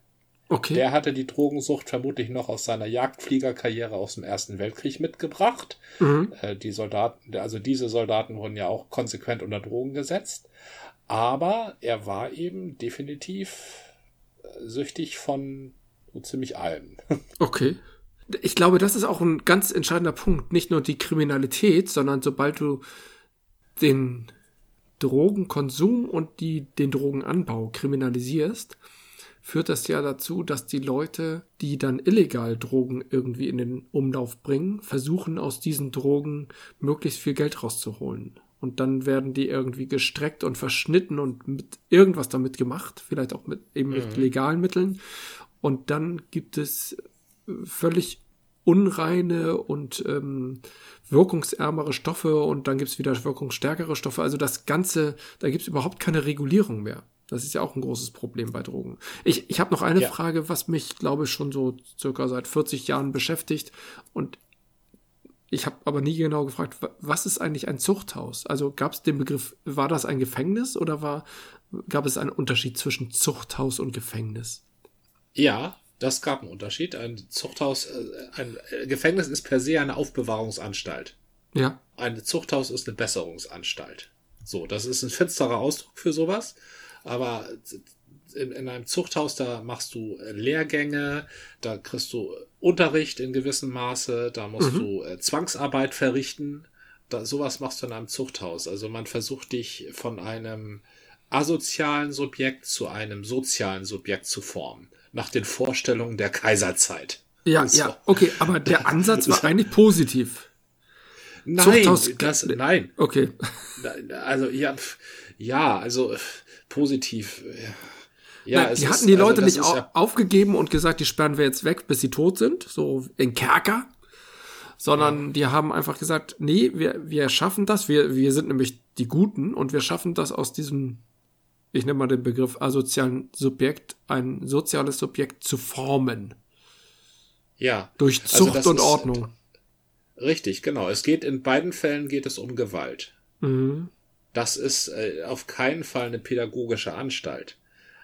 Okay. Der hatte die Drogensucht vermutlich noch aus seiner Jagdfliegerkarriere aus dem Ersten Weltkrieg mitgebracht. Mhm. Äh, die Soldaten, also diese Soldaten wurden ja auch konsequent unter Drogen gesetzt. Aber er war eben definitiv äh, süchtig von so ziemlich allem. [LAUGHS] Okay ich glaube, das ist auch ein ganz entscheidender Punkt. Nicht nur die Kriminalität, sondern sobald du den Drogenkonsum und die, den Drogenanbau kriminalisierst, führt das ja dazu, dass die Leute, die dann illegal Drogen irgendwie in den Umlauf bringen, versuchen aus diesen Drogen möglichst viel Geld rauszuholen. Und dann werden die irgendwie gestreckt und verschnitten und mit irgendwas damit gemacht, vielleicht auch mit eben mit mhm. legalen Mitteln. Und dann gibt es völlig unreine und ähm, wirkungsärmere Stoffe und dann gibt's wieder wirkungsstärkere Stoffe. Also das Ganze, da gibt's überhaupt keine Regulierung mehr. Das ist ja auch ein großes Problem bei Drogen. Ich, ich habe noch eine ja. Frage, was mich, glaube ich, schon so circa seit 40 Jahren beschäftigt. Und ich habe aber nie genau gefragt, was ist eigentlich ein Zuchthaus? Also gab es den Begriff, war das ein Gefängnis oder war, gab es einen Unterschied zwischen Zuchthaus und Gefängnis? Ja, das gab einen Unterschied. Ein Zuchthaus, äh, ein Gefängnis ist per se eine Aufbewahrungsanstalt. Ja. Ein Zuchthaus ist eine Besserungsanstalt. So, das ist ein finsterer Ausdruck für sowas. Aber in, in einem Zuchthaus, da machst du Lehrgänge, da kriegst du Unterricht in gewissem Maße, da musst mhm. du äh, Zwangsarbeit verrichten. Da, sowas machst du in einem Zuchthaus. Also man versucht dich von einem asozialen Subjekt zu einem sozialen Subjekt zu formen nach den Vorstellungen der Kaiserzeit. Ja, so. ja, okay, aber der [LAUGHS] Ansatz war eigentlich positiv. Nein, Zuchthaus, das, nein. Okay. Also, ja, ja, also positiv. Ja, Na, die hatten ist, die Leute also nicht ja aufgegeben und gesagt, die sperren wir jetzt weg, bis sie tot sind, so in Kerker, sondern ja. die haben einfach gesagt, nee, wir, wir schaffen das, wir, wir sind nämlich die Guten und wir schaffen das aus diesem ich nenne mal den Begriff asozialen Subjekt, ein soziales Subjekt zu formen. Ja. Durch also Zucht also und Ordnung. Richtig, genau. Es geht in beiden Fällen geht es um Gewalt. Mhm. Das ist äh, auf keinen Fall eine pädagogische Anstalt.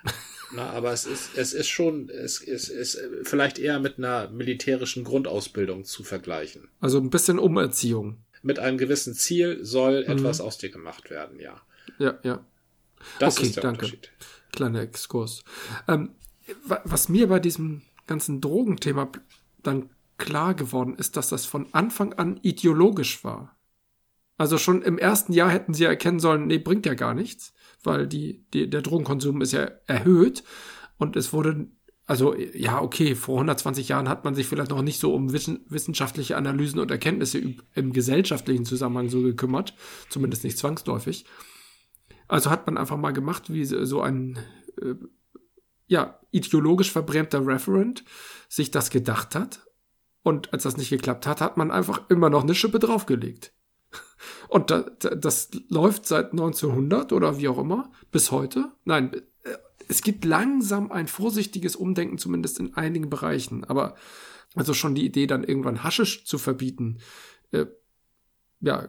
[LAUGHS] Na, aber es ist, es ist schon, es ist, ist vielleicht eher mit einer militärischen Grundausbildung zu vergleichen. Also ein bisschen Umerziehung. Mit einem gewissen Ziel soll mhm. etwas aus dir gemacht werden, ja. Ja, ja. Das okay, ist der danke. Unterschied. Kleiner Exkurs. Ähm, was mir bei diesem ganzen Drogenthema dann klar geworden ist, dass das von Anfang an ideologisch war. Also schon im ersten Jahr hätten sie erkennen sollen, nee, bringt ja gar nichts, weil die, die, der Drogenkonsum ist ja erhöht und es wurde, also ja, okay, vor 120 Jahren hat man sich vielleicht noch nicht so um wissenschaftliche Analysen und Erkenntnisse im gesellschaftlichen Zusammenhang so gekümmert, zumindest nicht zwangsläufig. Also hat man einfach mal gemacht, wie so ein äh, ja, ideologisch verbrämter Referent sich das gedacht hat. Und als das nicht geklappt hat, hat man einfach immer noch eine Schippe draufgelegt. [LAUGHS] Und da, das läuft seit 1900 oder wie auch immer bis heute. Nein, äh, es gibt langsam ein vorsichtiges Umdenken, zumindest in einigen Bereichen. Aber also schon die Idee, dann irgendwann Haschisch zu verbieten, äh, ja,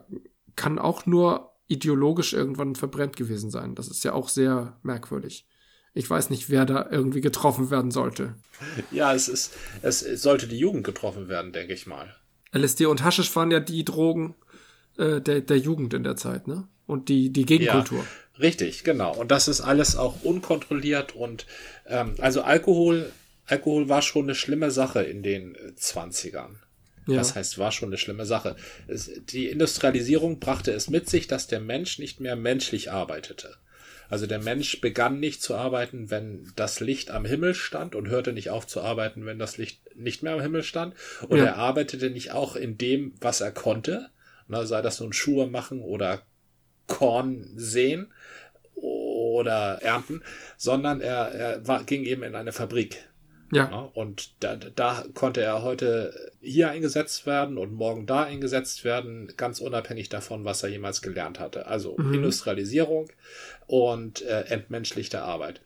kann auch nur ideologisch irgendwann verbrennt gewesen sein. Das ist ja auch sehr merkwürdig. Ich weiß nicht, wer da irgendwie getroffen werden sollte. Ja, es ist, es sollte die Jugend getroffen werden, denke ich mal. LSD und Haschisch waren ja die Drogen äh, der, der Jugend in der Zeit, ne? Und die, die Gegenkultur. Ja, richtig, genau. Und das ist alles auch unkontrolliert und ähm, also Alkohol, Alkohol war schon eine schlimme Sache in den 20ern. Ja. Das heißt, war schon eine schlimme Sache. Es, die Industrialisierung brachte es mit sich, dass der Mensch nicht mehr menschlich arbeitete. Also der Mensch begann nicht zu arbeiten, wenn das Licht am Himmel stand und hörte nicht auf zu arbeiten, wenn das Licht nicht mehr am Himmel stand. Und ja. er arbeitete nicht auch in dem, was er konnte, na, sei das nun Schuhe machen oder Korn säen oder ernten, sondern er, er war, ging eben in eine Fabrik. Ja. ja und da, da konnte er heute hier eingesetzt werden und morgen da eingesetzt werden, ganz unabhängig davon, was er jemals gelernt hatte. Also mhm. Industrialisierung und äh, entmenschlichte Arbeit.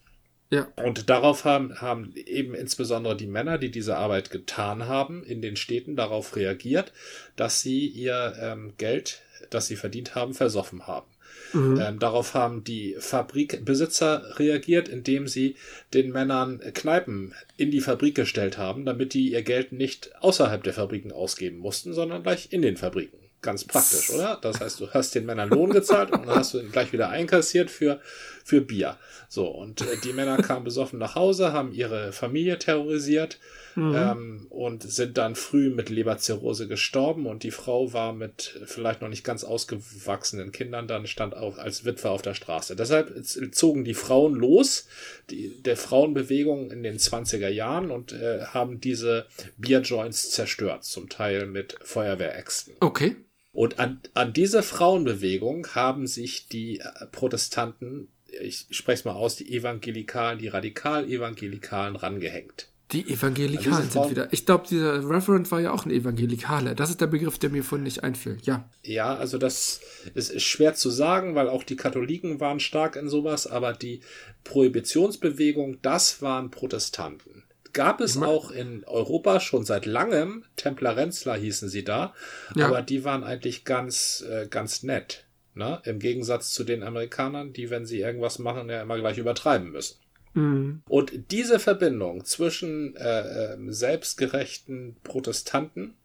Ja. Und darauf haben, haben eben insbesondere die Männer, die diese Arbeit getan haben, in den Städten darauf reagiert, dass sie ihr ähm, Geld, das sie verdient haben, versoffen haben. Mhm. Ähm, darauf haben die Fabrikbesitzer reagiert, indem sie den Männern Kneipen in die Fabrik gestellt haben, damit die ihr Geld nicht außerhalb der Fabriken ausgeben mussten, sondern gleich in den Fabriken. Ganz praktisch, oder? Das heißt, du hast den Männern Lohn gezahlt und dann hast du ihn gleich wieder einkassiert für, für Bier. So, und äh, die Männer kamen besoffen nach Hause, haben ihre Familie terrorisiert mhm. ähm, und sind dann früh mit Leberzirrhose gestorben und die Frau war mit vielleicht noch nicht ganz ausgewachsenen Kindern dann stand auch als Witwe auf der Straße. Deshalb zogen die Frauen los, die, der Frauenbewegung in den 20er Jahren und äh, haben diese Bierjoints zerstört, zum Teil mit Feuerwehräxten. Okay. Und an, an diese Frauenbewegung haben sich die äh, Protestanten, ich spreche es mal aus, die Evangelikalen, die Radikal-Evangelikalen rangehängt. Die Evangelikalen sind wieder. Ich glaube, dieser Reverend war ja auch ein Evangelikaler. Das ist der Begriff, der mir vorhin nicht einfiel. Ja. Ja, also das ist schwer zu sagen, weil auch die Katholiken waren stark in sowas, aber die Prohibitionsbewegung, das waren Protestanten gab es auch in Europa schon seit langem. Templarenzler hießen sie da. Ja. Aber die waren eigentlich ganz, äh, ganz nett. Ne? Im Gegensatz zu den Amerikanern, die, wenn sie irgendwas machen, ja immer gleich übertreiben müssen. Mhm. Und diese Verbindung zwischen äh, äh, selbstgerechten Protestanten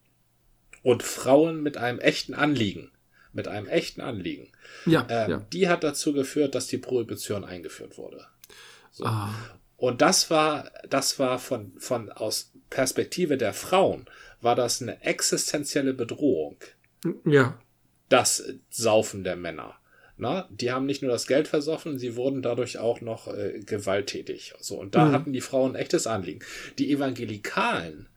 und Frauen mit einem echten Anliegen, mit einem echten Anliegen, ja, äh, ja. die hat dazu geführt, dass die Prohibition eingeführt wurde. So. Ah. Und das war, das war von, von aus Perspektive der Frauen, war das eine existenzielle Bedrohung. Ja. Das Saufen der Männer. Na, die haben nicht nur das Geld versoffen, sie wurden dadurch auch noch äh, gewalttätig. So, und da mhm. hatten die Frauen ein echtes Anliegen. Die Evangelikalen,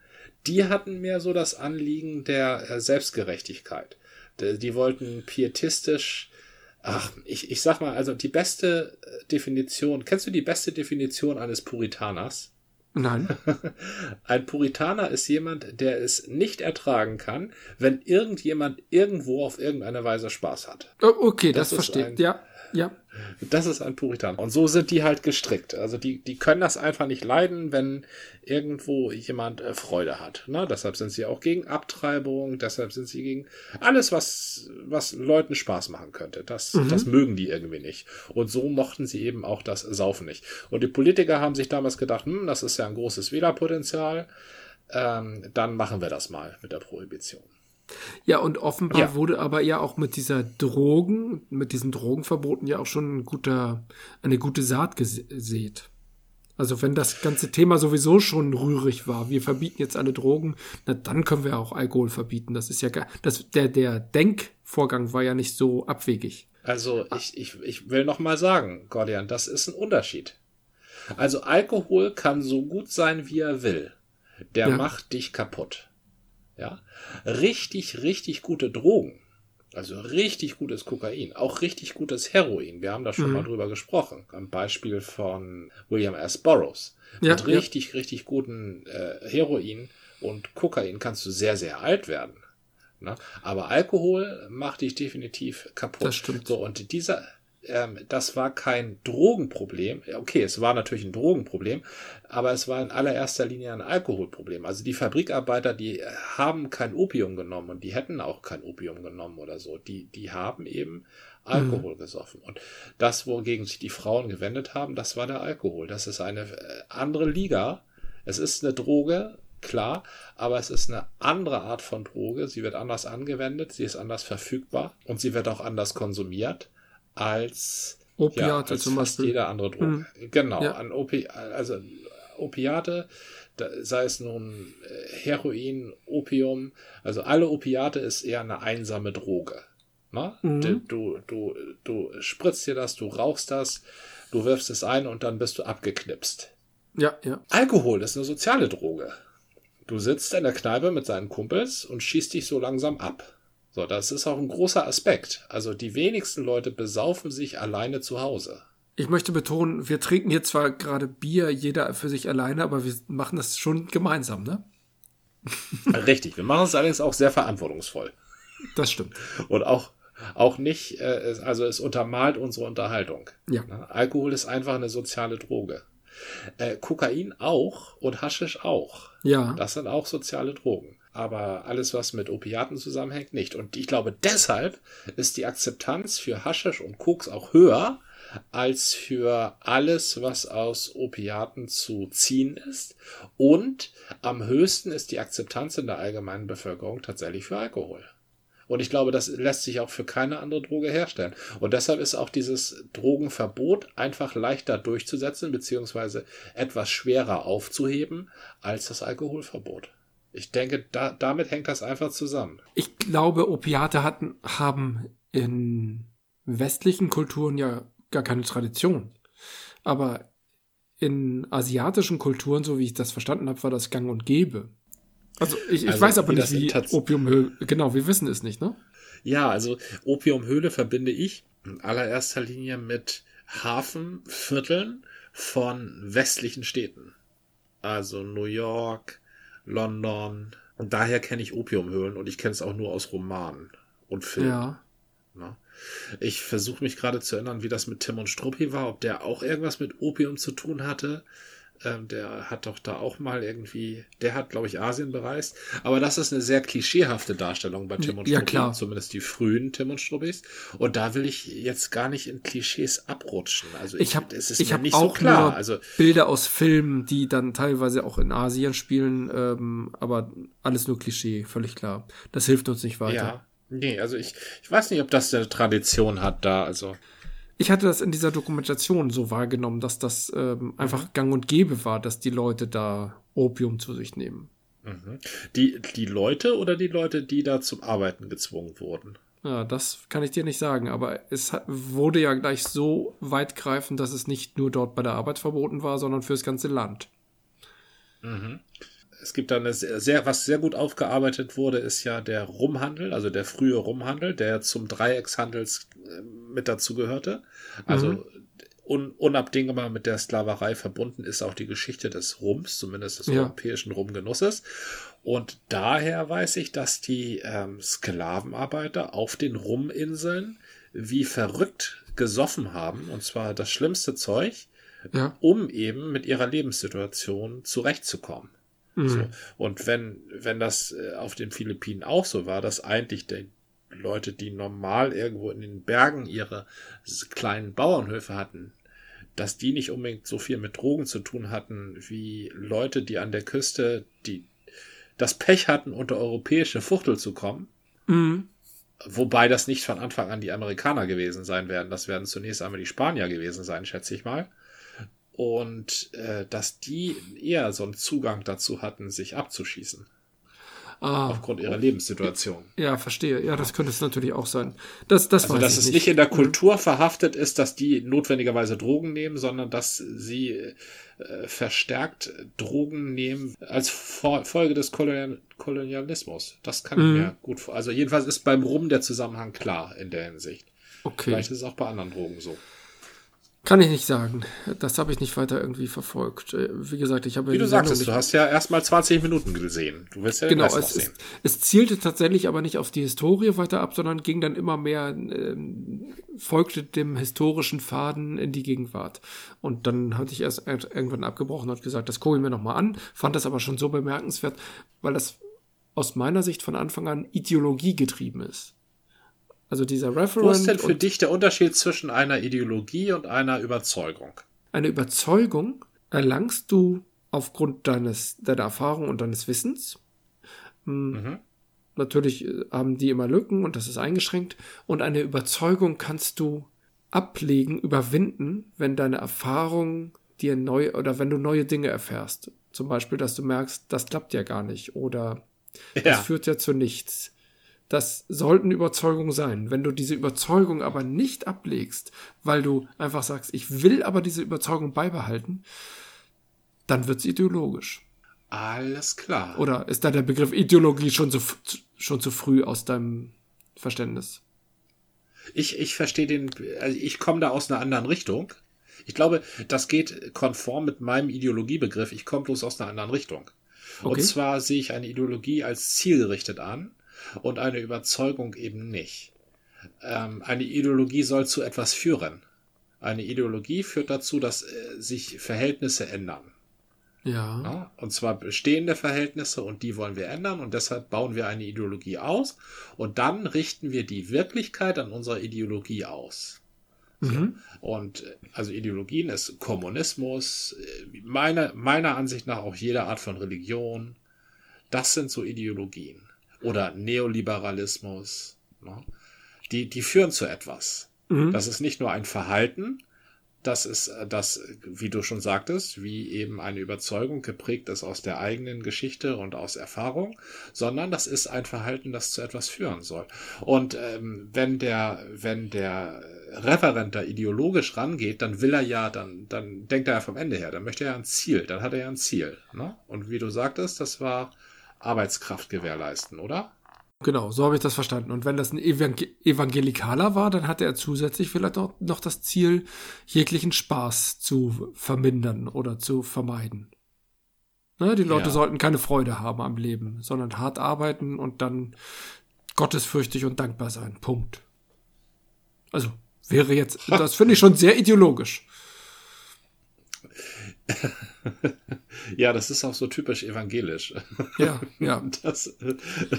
die hatten mehr so das Anliegen der äh, Selbstgerechtigkeit. Die, die wollten pietistisch Ach, ich, ich sag mal, also die beste äh, Definition, kennst du die beste Definition eines Puritaners? Nein. [LAUGHS] Ein Puritaner ist jemand, der es nicht ertragen kann, wenn irgendjemand irgendwo auf irgendeine Weise Spaß hat. Oh, okay, das, das versteht, ja. Ja. Das ist ein Puritaner. Und so sind die halt gestrickt. Also die, die können das einfach nicht leiden, wenn irgendwo jemand äh, Freude hat. Ne? Deshalb sind sie auch gegen Abtreibung, deshalb sind sie gegen alles, was, was Leuten Spaß machen könnte. Das, mhm. das mögen die irgendwie nicht. Und so mochten sie eben auch das Saufen nicht. Und die Politiker haben sich damals gedacht, hm, das ist ja ein großes Wählerpotenzial. Ähm, dann machen wir das mal mit der Prohibition. Ja, und offenbar ja. wurde aber ja auch mit dieser Drogen, mit diesen Drogenverboten ja auch schon ein guter, eine gute Saat gesät. Also wenn das ganze Thema sowieso schon rührig war, wir verbieten jetzt alle Drogen, na dann können wir auch Alkohol verbieten. Das ist ja gar, das, der, der Denkvorgang war ja nicht so abwegig. Also ich, ich, ich will noch mal sagen, Gordian, das ist ein Unterschied. Also Alkohol kann so gut sein, wie er will. Der ja. macht dich kaputt. Ja, richtig, richtig gute Drogen. Also richtig gutes Kokain, auch richtig gutes Heroin. Wir haben da schon mhm. mal drüber gesprochen. Am Beispiel von William S. Burroughs. Ja, Mit richtig, ja. richtig guten äh, Heroin und Kokain kannst du sehr, sehr alt werden. Ne? Aber Alkohol macht dich definitiv kaputt. Das stimmt. So, und dieser, ähm, das war kein Drogenproblem. Okay, es war natürlich ein Drogenproblem, aber es war in allererster Linie ein Alkoholproblem. Also die Fabrikarbeiter, die haben kein Opium genommen und die hätten auch kein Opium genommen oder so. Die, die haben eben Alkohol mhm. gesoffen. Und das, wogegen sich die Frauen gewendet haben, das war der Alkohol. Das ist eine äh, andere Liga. Es ist eine Droge, klar, aber es ist eine andere Art von Droge. Sie wird anders angewendet, sie ist anders verfügbar und sie wird auch anders konsumiert als Opiate ja, als zum Beispiel. jede andere Droge. Mhm. Genau, ja. an Opi also Opiate, sei es nun äh, Heroin, Opium, also alle Opiate ist eher eine einsame Droge. Ne? Mhm. Du, du, du spritzt dir das, du rauchst das, du wirfst es ein und dann bist du abgeknipst. Ja, ja. Alkohol ist eine soziale Droge. Du sitzt in der Kneipe mit seinen Kumpels und schießt dich so langsam ab. So, das ist auch ein großer Aspekt. Also die wenigsten Leute besaufen sich alleine zu Hause. Ich möchte betonen, wir trinken hier zwar gerade Bier, jeder für sich alleine, aber wir machen das schon gemeinsam, ne? [LAUGHS] Richtig, wir machen es allerdings auch sehr verantwortungsvoll. Das stimmt. Und auch, auch nicht, äh, also es untermalt unsere Unterhaltung. Ja. Ne? Alkohol ist einfach eine soziale Droge. Äh, Kokain auch und Haschisch auch. Ja. Das sind auch soziale Drogen. Aber alles, was mit Opiaten zusammenhängt, nicht. Und ich glaube, deshalb ist die Akzeptanz für Haschisch und Koks auch höher als für alles, was aus Opiaten zu ziehen ist. Und am höchsten ist die Akzeptanz in der allgemeinen Bevölkerung tatsächlich für Alkohol. Und ich glaube, das lässt sich auch für keine andere Droge herstellen. Und deshalb ist auch dieses Drogenverbot einfach leichter durchzusetzen, beziehungsweise etwas schwerer aufzuheben als das Alkoholverbot. Ich denke, da, damit hängt das einfach zusammen. Ich glaube, Opiate hatten, haben in westlichen Kulturen ja gar keine Tradition. Aber in asiatischen Kulturen, so wie ich das verstanden habe, war das gang und gäbe. Also ich, ich also, weiß aber nicht, wie Opiumhöhle, genau, wir wissen es nicht, ne? Ja, also Opiumhöhle verbinde ich in allererster Linie mit Hafenvierteln von westlichen Städten. Also New York, London. Und daher kenne ich Opiumhöhlen und ich kenne es auch nur aus Romanen und Filmen. Ja. Na? Ich versuche mich gerade zu erinnern, wie das mit Tim und Struppi war, ob der auch irgendwas mit Opium zu tun hatte. Ähm, der hat doch da auch mal irgendwie, der hat, glaube ich, Asien bereist. Aber das ist eine sehr klischeehafte Darstellung bei Tim und ja, Struppi, klar. zumindest die frühen Tim und Struppis. Und da will ich jetzt gar nicht in Klischees abrutschen. Also ich, ich habe ich hab auch so klar. also Bilder aus Filmen, die dann teilweise auch in Asien spielen, ähm, aber alles nur Klischee, völlig klar. Das hilft uns nicht weiter. Ja. Nee, also ich, ich weiß nicht, ob das eine Tradition hat da, also ich hatte das in dieser Dokumentation so wahrgenommen, dass das ähm, einfach mhm. gang und gäbe war, dass die Leute da Opium zu sich nehmen. Mhm. Die, die Leute oder die Leute, die da zum Arbeiten gezwungen wurden? Ja, das kann ich dir nicht sagen, aber es wurde ja gleich so weitgreifend, dass es nicht nur dort bei der Arbeit verboten war, sondern fürs ganze Land. Mhm es gibt da eine sehr, was sehr gut aufgearbeitet wurde, ist ja der Rumhandel, also der frühe Rumhandel, der zum Dreieckshandels äh, mit dazu gehörte. Also mhm. un, unabdingbar mit der Sklaverei verbunden ist auch die Geschichte des Rums, zumindest des ja. europäischen Rumgenusses. Und daher weiß ich, dass die ähm, Sklavenarbeiter auf den Ruminseln wie verrückt gesoffen haben, und zwar das schlimmste Zeug, ja. um eben mit ihrer Lebenssituation zurechtzukommen. Mhm. So. Und wenn, wenn das äh, auf den Philippinen auch so war, dass eigentlich die Leute, die normal irgendwo in den Bergen ihre kleinen Bauernhöfe hatten, dass die nicht unbedingt so viel mit Drogen zu tun hatten wie Leute, die an der Küste, die das Pech hatten, unter europäische Fuchtel zu kommen. Mhm. Wobei das nicht von Anfang an die Amerikaner gewesen sein werden. Das werden zunächst einmal die Spanier gewesen sein, schätze ich mal und äh, dass die eher so einen Zugang dazu hatten, sich abzuschießen. Ah, aufgrund ihrer Lebenssituation. Ja, verstehe. Ja, das könnte es natürlich auch sein. Das, das also, dass es nicht in der Kultur verhaftet ist, dass die notwendigerweise Drogen nehmen, sondern dass sie äh, verstärkt Drogen nehmen als Folge des Kolonial Kolonialismus. Das kann mhm. ich mir gut vor. Also jedenfalls ist beim Rum der Zusammenhang klar in der Hinsicht. Okay. Vielleicht ist es auch bei anderen Drogen so. Kann ich nicht sagen. Das habe ich nicht weiter irgendwie verfolgt. Äh, wie gesagt, ich habe. Wie du sagtest, du hast ja erst mal 20 Minuten gesehen. Du wirst ja genau, den Rest es, sehen. Es, es zielte tatsächlich aber nicht auf die Historie weiter ab, sondern ging dann immer mehr, ähm, folgte dem historischen Faden in die Gegenwart. Und dann hatte ich erst irgendwann abgebrochen und gesagt, das gucke ich mir nochmal an, fand das aber schon so bemerkenswert, weil das aus meiner Sicht von Anfang an Ideologie getrieben ist. Also dieser Referent. Wo ist denn für dich der Unterschied zwischen einer Ideologie und einer Überzeugung? Eine Überzeugung erlangst du aufgrund deines, deiner Erfahrung und deines Wissens. Hm, mhm. Natürlich äh, haben die immer Lücken und das ist eingeschränkt. Und eine Überzeugung kannst du ablegen, überwinden, wenn deine Erfahrung dir neu oder wenn du neue Dinge erfährst. Zum Beispiel, dass du merkst, das klappt ja gar nicht oder ja. das führt ja zu nichts. Das sollten Überzeugungen sein. Wenn du diese Überzeugung aber nicht ablegst, weil du einfach sagst, ich will aber diese Überzeugung beibehalten, dann wird es ideologisch. Alles klar. Oder ist da der Begriff Ideologie schon zu, schon zu früh aus deinem Verständnis? Ich, ich verstehe den, also ich komme da aus einer anderen Richtung. Ich glaube, das geht konform mit meinem Ideologiebegriff. Ich komme bloß aus einer anderen Richtung. Okay. Und zwar sehe ich eine Ideologie als zielgerichtet an und eine Überzeugung eben nicht. Ähm, eine Ideologie soll zu etwas führen. Eine Ideologie führt dazu, dass äh, sich Verhältnisse ändern. Ja. ja. Und zwar bestehende Verhältnisse und die wollen wir ändern und deshalb bauen wir eine Ideologie aus und dann richten wir die Wirklichkeit an unserer Ideologie aus. Mhm. Und äh, also Ideologien ist Kommunismus, äh, meiner, meiner Ansicht nach auch jede Art von Religion. Das sind so Ideologien oder Neoliberalismus. Ne? Die, die führen zu etwas. Mhm. Das ist nicht nur ein Verhalten, das ist äh, das, wie du schon sagtest, wie eben eine Überzeugung geprägt ist aus der eigenen Geschichte und aus Erfahrung, sondern das ist ein Verhalten, das zu etwas führen soll. Und ähm, wenn der, wenn der Referent da ideologisch rangeht, dann will er ja, dann, dann denkt er ja vom Ende her, dann möchte er ja ein Ziel, dann hat er ja ein Ziel. Ne? Und wie du sagtest, das war Arbeitskraft gewährleisten, oder? Genau, so habe ich das verstanden. Und wenn das ein Evangel Evangelikaler war, dann hatte er zusätzlich vielleicht auch noch das Ziel, jeglichen Spaß zu vermindern oder zu vermeiden. Ne, die Leute ja. sollten keine Freude haben am Leben, sondern hart arbeiten und dann gottesfürchtig und dankbar sein. Punkt. Also wäre jetzt, [LAUGHS] das finde ich schon sehr ideologisch. Ja, das ist auch so typisch evangelisch. Ja, ja. [LAUGHS] Das,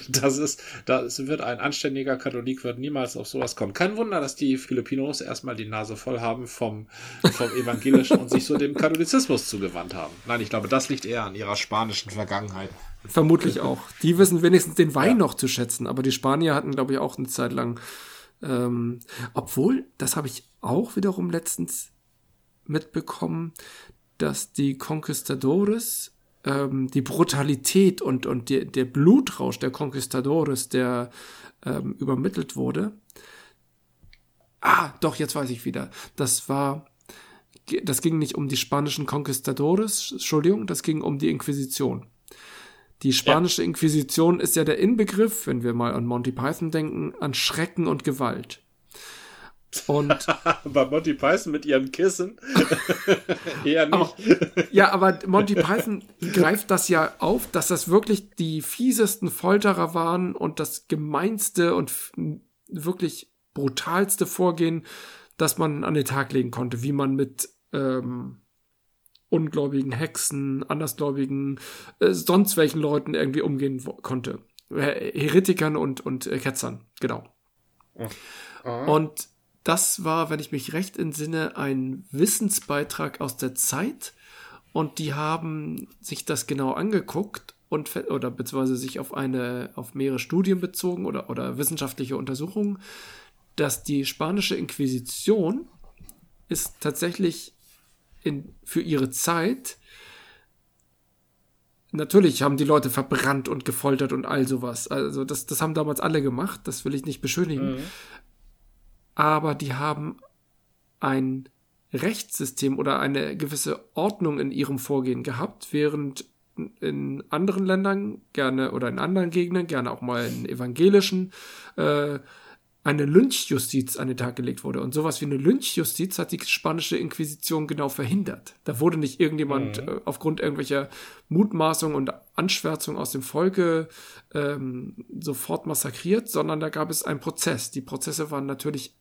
das ist, das wird ein anständiger Katholik wird niemals auf sowas kommen. Kein Wunder, dass die Filipinos erstmal die Nase voll haben vom, vom Evangelischen und sich so dem Katholizismus zugewandt haben. Nein, ich glaube, das liegt eher an ihrer spanischen Vergangenheit. Vermutlich auch. Die wissen wenigstens den Wein ja. noch zu schätzen, aber die Spanier hatten, glaube ich, auch eine Zeit lang, ähm, obwohl, das habe ich auch wiederum letztens mitbekommen, dass die Conquistadores ähm, die Brutalität und, und die, der Blutrausch der Conquistadores, der ähm, übermittelt wurde. Ah, doch, jetzt weiß ich wieder. Das war, das ging nicht um die spanischen Conquistadores, Entschuldigung, das ging um die Inquisition. Die spanische ja. Inquisition ist ja der Inbegriff, wenn wir mal an Monty Python denken, an Schrecken und Gewalt. Und [LAUGHS] bei Monty Python mit ihrem Kissen [LAUGHS] eher nicht. Aber, ja, aber Monty Python greift das ja auf, dass das wirklich die fiesesten Folterer waren und das gemeinste und wirklich brutalste Vorgehen, das man an den Tag legen konnte, wie man mit ähm, ungläubigen Hexen, andersgläubigen, äh, sonst welchen Leuten irgendwie umgehen konnte. Heretikern und, und äh, Ketzern, genau. Oh. Und das war, wenn ich mich recht entsinne, ein Wissensbeitrag aus der Zeit und die haben sich das genau angeguckt und oder beziehungsweise sich auf eine auf mehrere Studien bezogen oder oder wissenschaftliche Untersuchungen, dass die spanische Inquisition ist tatsächlich in, für ihre Zeit Natürlich haben die Leute verbrannt und gefoltert und all sowas. Also das, das haben damals alle gemacht, das will ich nicht beschönigen. Mhm aber die haben ein Rechtssystem oder eine gewisse Ordnung in ihrem Vorgehen gehabt, während in anderen Ländern gerne oder in anderen Gegenden, gerne auch mal in evangelischen, äh, eine Lynchjustiz an den Tag gelegt wurde. Und sowas wie eine Lynchjustiz hat die spanische Inquisition genau verhindert. Da wurde nicht irgendjemand mhm. äh, aufgrund irgendwelcher Mutmaßungen und Anschwärzungen aus dem Volke ähm, sofort massakriert, sondern da gab es einen Prozess. Die Prozesse waren natürlich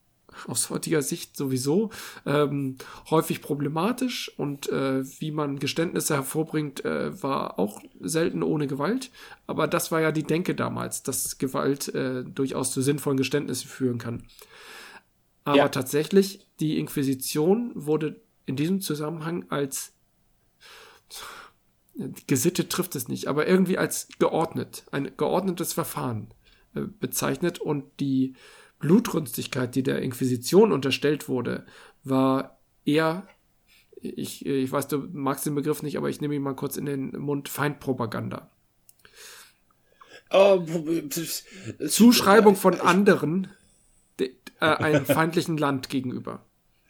aus heutiger Sicht sowieso ähm, häufig problematisch und äh, wie man Geständnisse hervorbringt, äh, war auch selten ohne Gewalt. Aber das war ja die Denke damals, dass Gewalt äh, durchaus zu sinnvollen Geständnissen führen kann. Aber ja. tatsächlich, die Inquisition wurde in diesem Zusammenhang als gesittet trifft es nicht, aber irgendwie als geordnet, ein geordnetes Verfahren äh, bezeichnet und die Blutrünstigkeit, die der Inquisition unterstellt wurde, war eher, ich, ich weiß, du magst den Begriff nicht, aber ich nehme ihn mal kurz in den Mund, Feindpropaganda. Oh, Zuschreibung von anderen de, äh, einem feindlichen Land gegenüber.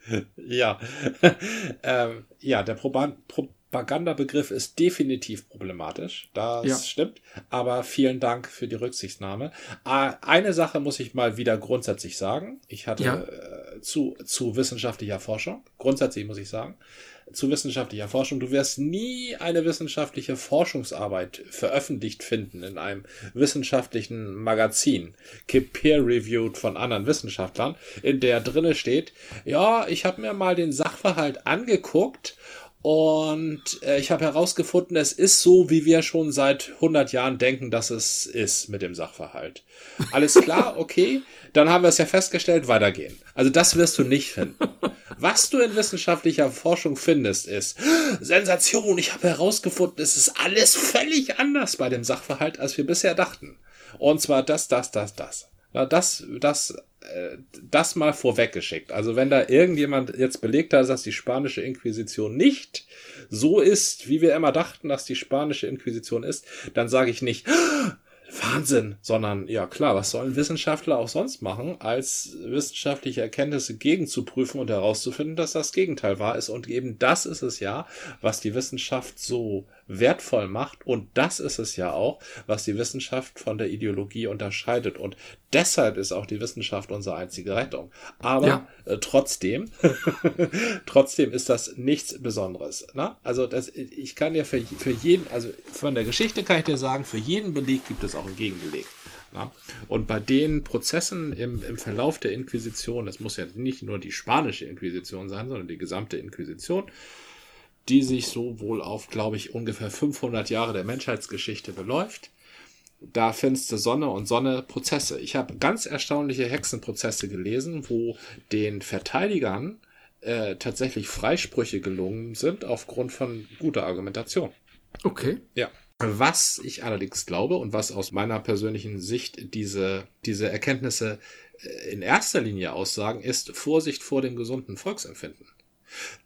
[LAUGHS] Ja, [LAUGHS] ähm, ja, der Proban Pro Propagandabegriff ist definitiv problematisch. Das ja. stimmt. Aber vielen Dank für die Rücksichtnahme. Ah, eine Sache muss ich mal wieder grundsätzlich sagen. Ich hatte ja. äh, zu, zu wissenschaftlicher Forschung, grundsätzlich muss ich sagen, zu wissenschaftlicher Forschung. Du wirst nie eine wissenschaftliche Forschungsarbeit veröffentlicht finden in einem wissenschaftlichen Magazin, peer-reviewed von anderen Wissenschaftlern, in der drinne steht, ja, ich habe mir mal den Sachverhalt angeguckt und äh, ich habe herausgefunden, es ist so, wie wir schon seit 100 Jahren denken, dass es ist mit dem Sachverhalt. Alles klar, [LAUGHS] okay, dann haben wir es ja festgestellt, weitergehen. Also das wirst du nicht finden. [LAUGHS] Was du in wissenschaftlicher Forschung findest, ist Sensation. Ich habe herausgefunden, es ist alles völlig anders bei dem Sachverhalt, als wir bisher dachten. Und zwar das, das, das, das. Na, das, das äh, das mal vorweggeschickt. Also wenn da irgendjemand jetzt belegt hat, dass die spanische Inquisition nicht so ist, wie wir immer dachten, dass die spanische Inquisition ist, dann sage ich nicht, Wahnsinn, sondern ja klar, was sollen Wissenschaftler auch sonst machen, als wissenschaftliche Erkenntnisse gegenzuprüfen und herauszufinden, dass das Gegenteil wahr ist. Und eben das ist es ja, was die Wissenschaft so wertvoll macht. Und das ist es ja auch, was die Wissenschaft von der Ideologie unterscheidet. Und deshalb ist auch die Wissenschaft unsere einzige Rettung. Aber ja. äh, trotzdem, [LAUGHS] trotzdem ist das nichts Besonderes. Ne? Also das, ich kann ja für, für jeden, also von der Geschichte kann ich dir sagen, für jeden Beleg gibt es auch ein Gegenbeleg. Na? Und bei den Prozessen im, im Verlauf der Inquisition, das muss ja nicht nur die spanische Inquisition sein, sondern die gesamte Inquisition, die sich so wohl auf, glaube ich, ungefähr 500 Jahre der Menschheitsgeschichte beläuft. Da findest du Sonne und Sonne Prozesse. Ich habe ganz erstaunliche Hexenprozesse gelesen, wo den Verteidigern äh, tatsächlich Freisprüche gelungen sind aufgrund von guter Argumentation. Okay. Ja. Was ich allerdings glaube und was aus meiner persönlichen Sicht diese, diese Erkenntnisse äh, in erster Linie aussagen, ist Vorsicht vor dem gesunden Volksempfinden.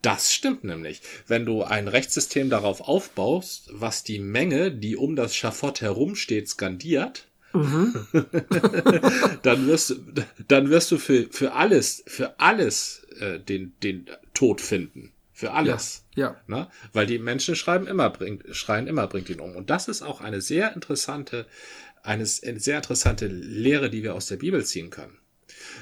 Das stimmt nämlich. Wenn du ein Rechtssystem darauf aufbaust, was die Menge, die um das Schafott herumsteht, skandiert, mhm. [LAUGHS] dann wirst du, dann wirst du für, für alles, für alles äh, den, den Tod finden. Für alles. Ja. ja. Na? Weil die Menschen schreiben immer, bringt, schreien immer, bringt ihn um. Und das ist auch eine sehr interessante, eine sehr interessante Lehre, die wir aus der Bibel ziehen können.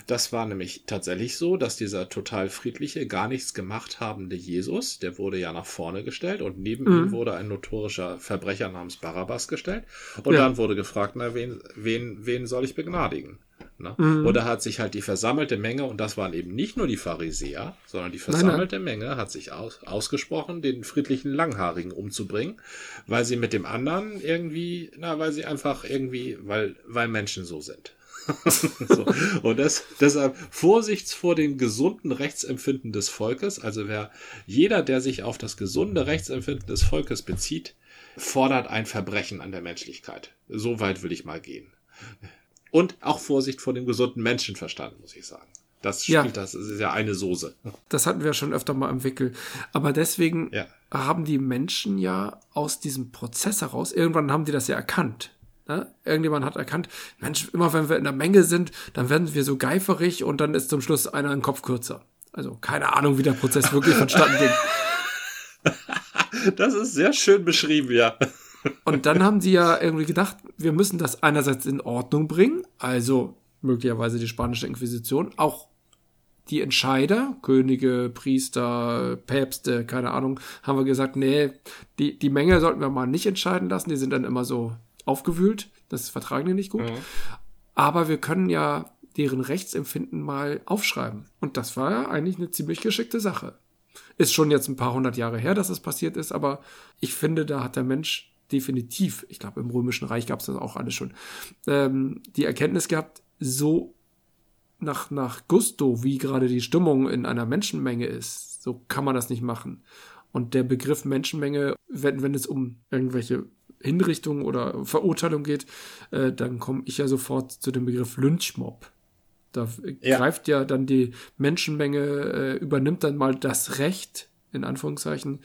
Das war nämlich tatsächlich so, dass dieser total friedliche, gar nichts gemacht habende Jesus, der wurde ja nach vorne gestellt und neben mhm. ihm wurde ein notorischer Verbrecher namens Barabbas gestellt. Und ja. dann wurde gefragt, na, wen, wen, wen soll ich begnadigen? Ne? Mhm. Und da hat sich halt die versammelte Menge, und das waren eben nicht nur die Pharisäer, sondern die versammelte nein, nein. Menge hat sich aus, ausgesprochen, den friedlichen Langhaarigen umzubringen, weil sie mit dem anderen irgendwie, na, weil sie einfach irgendwie, weil, weil Menschen so sind. [LAUGHS] so. Und das, deshalb Vorsicht vor dem gesunden Rechtsempfinden des Volkes. Also wer, jeder, der sich auf das gesunde Rechtsempfinden des Volkes bezieht, fordert ein Verbrechen an der Menschlichkeit. So weit will ich mal gehen. Und auch Vorsicht vor dem gesunden Menschenverstand, muss ich sagen. Das spielt ja. das, ist ja eine Soße. Das hatten wir schon öfter mal im Wickel. Aber deswegen ja. haben die Menschen ja aus diesem Prozess heraus, irgendwann haben die das ja erkannt. Ne? Irgendjemand hat erkannt, Mensch, immer wenn wir in der Menge sind, dann werden wir so geiferig und dann ist zum Schluss einer ein Kopf kürzer. Also keine Ahnung, wie der Prozess wirklich vonstatten ging. [LAUGHS] Das ist sehr schön beschrieben, ja. Und dann haben sie ja irgendwie gedacht, wir müssen das einerseits in Ordnung bringen, also möglicherweise die spanische Inquisition, auch die Entscheider, Könige, Priester, Päpste, keine Ahnung, haben wir gesagt, nee, die, die Menge sollten wir mal nicht entscheiden lassen, die sind dann immer so aufgewühlt, das vertragen die nicht gut. Mhm. Aber wir können ja deren Rechtsempfinden mal aufschreiben. Und das war ja eigentlich eine ziemlich geschickte Sache. Ist schon jetzt ein paar hundert Jahre her, dass es passiert ist, aber ich finde, da hat der Mensch definitiv, ich glaube, im Römischen Reich gab es das auch alles schon, ähm, die Erkenntnis gehabt, so nach, nach Gusto, wie gerade die Stimmung in einer Menschenmenge ist, so kann man das nicht machen. Und der Begriff Menschenmenge, wenn, wenn es um irgendwelche Hinrichtung oder Verurteilung geht, äh, dann komme ich ja sofort zu dem Begriff Lynchmob. Da ja. greift ja dann die Menschenmenge, äh, übernimmt dann mal das Recht, in Anführungszeichen,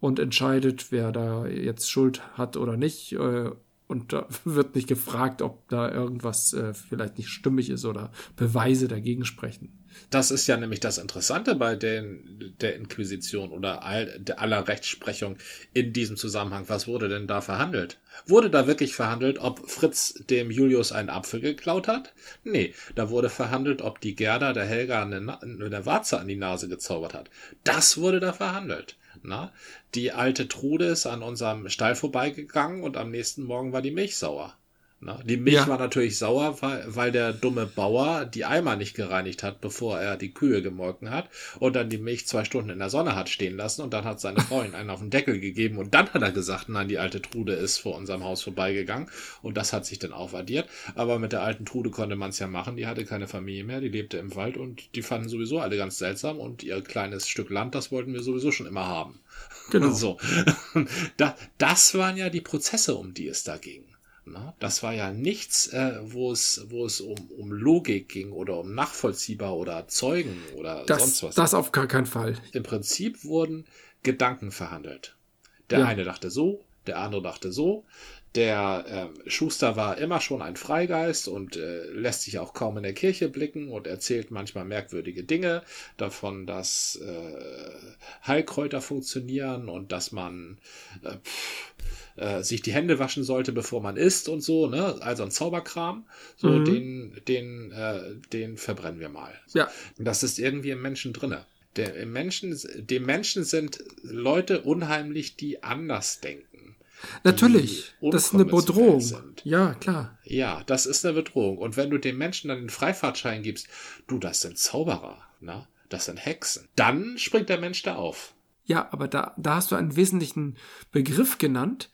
und entscheidet, wer da jetzt Schuld hat oder nicht. Äh, und da [LAUGHS] wird nicht gefragt, ob da irgendwas äh, vielleicht nicht stimmig ist oder Beweise dagegen sprechen. Das ist ja nämlich das Interessante bei den, der Inquisition oder all, aller Rechtsprechung in diesem Zusammenhang. Was wurde denn da verhandelt? Wurde da wirklich verhandelt, ob Fritz dem Julius einen Apfel geklaut hat? Nee, da wurde verhandelt, ob die Gerda der Helga eine, eine Warze an die Nase gezaubert hat. Das wurde da verhandelt. Na? Die alte Trude ist an unserem Stall vorbeigegangen und am nächsten Morgen war die Milch sauer. Na, die Milch ja. war natürlich sauer, weil, weil der dumme Bauer die Eimer nicht gereinigt hat, bevor er die Kühe gemolken hat und dann die Milch zwei Stunden in der Sonne hat stehen lassen und dann hat seine Frau ihn einen auf den Deckel gegeben und dann hat er gesagt, nein, die alte Trude ist vor unserem Haus vorbeigegangen und das hat sich dann aufaddiert. Aber mit der alten Trude konnte man es ja machen, die hatte keine Familie mehr, die lebte im Wald und die fanden sowieso alle ganz seltsam und ihr kleines Stück Land, das wollten wir sowieso schon immer haben. Genau. [LAUGHS] So. [LAUGHS] Da, das waren ja die Prozesse, um die es da ging. Ne? Das war ja nichts, äh, wo es, wo es um, um Logik ging oder um nachvollziehbar oder Zeugen oder das, sonst was. Das auf gar keinen Fall. Im Prinzip wurden Gedanken verhandelt. Der ja. eine dachte so, der andere dachte so. Der äh, Schuster war immer schon ein Freigeist und äh, lässt sich auch kaum in der Kirche blicken und erzählt manchmal merkwürdige Dinge davon, dass äh, Heilkräuter funktionieren und dass man äh, pff, äh, sich die Hände waschen sollte, bevor man isst und so, ne? Also ein Zauberkram. So, mhm. den, den, äh, den verbrennen wir mal. Ja. Das ist irgendwie im Menschen drinne. Der, im Menschen, dem Menschen sind Leute unheimlich, die anders denken. Natürlich, das ist eine Bedrohung. Sind. Ja, klar. Ja, das ist eine Bedrohung. Und wenn du dem Menschen dann den Freifahrtschein gibst, du, das sind Zauberer, ne? Das sind Hexen. Dann springt der Mensch da auf. Ja, aber da, da hast du einen wesentlichen Begriff genannt.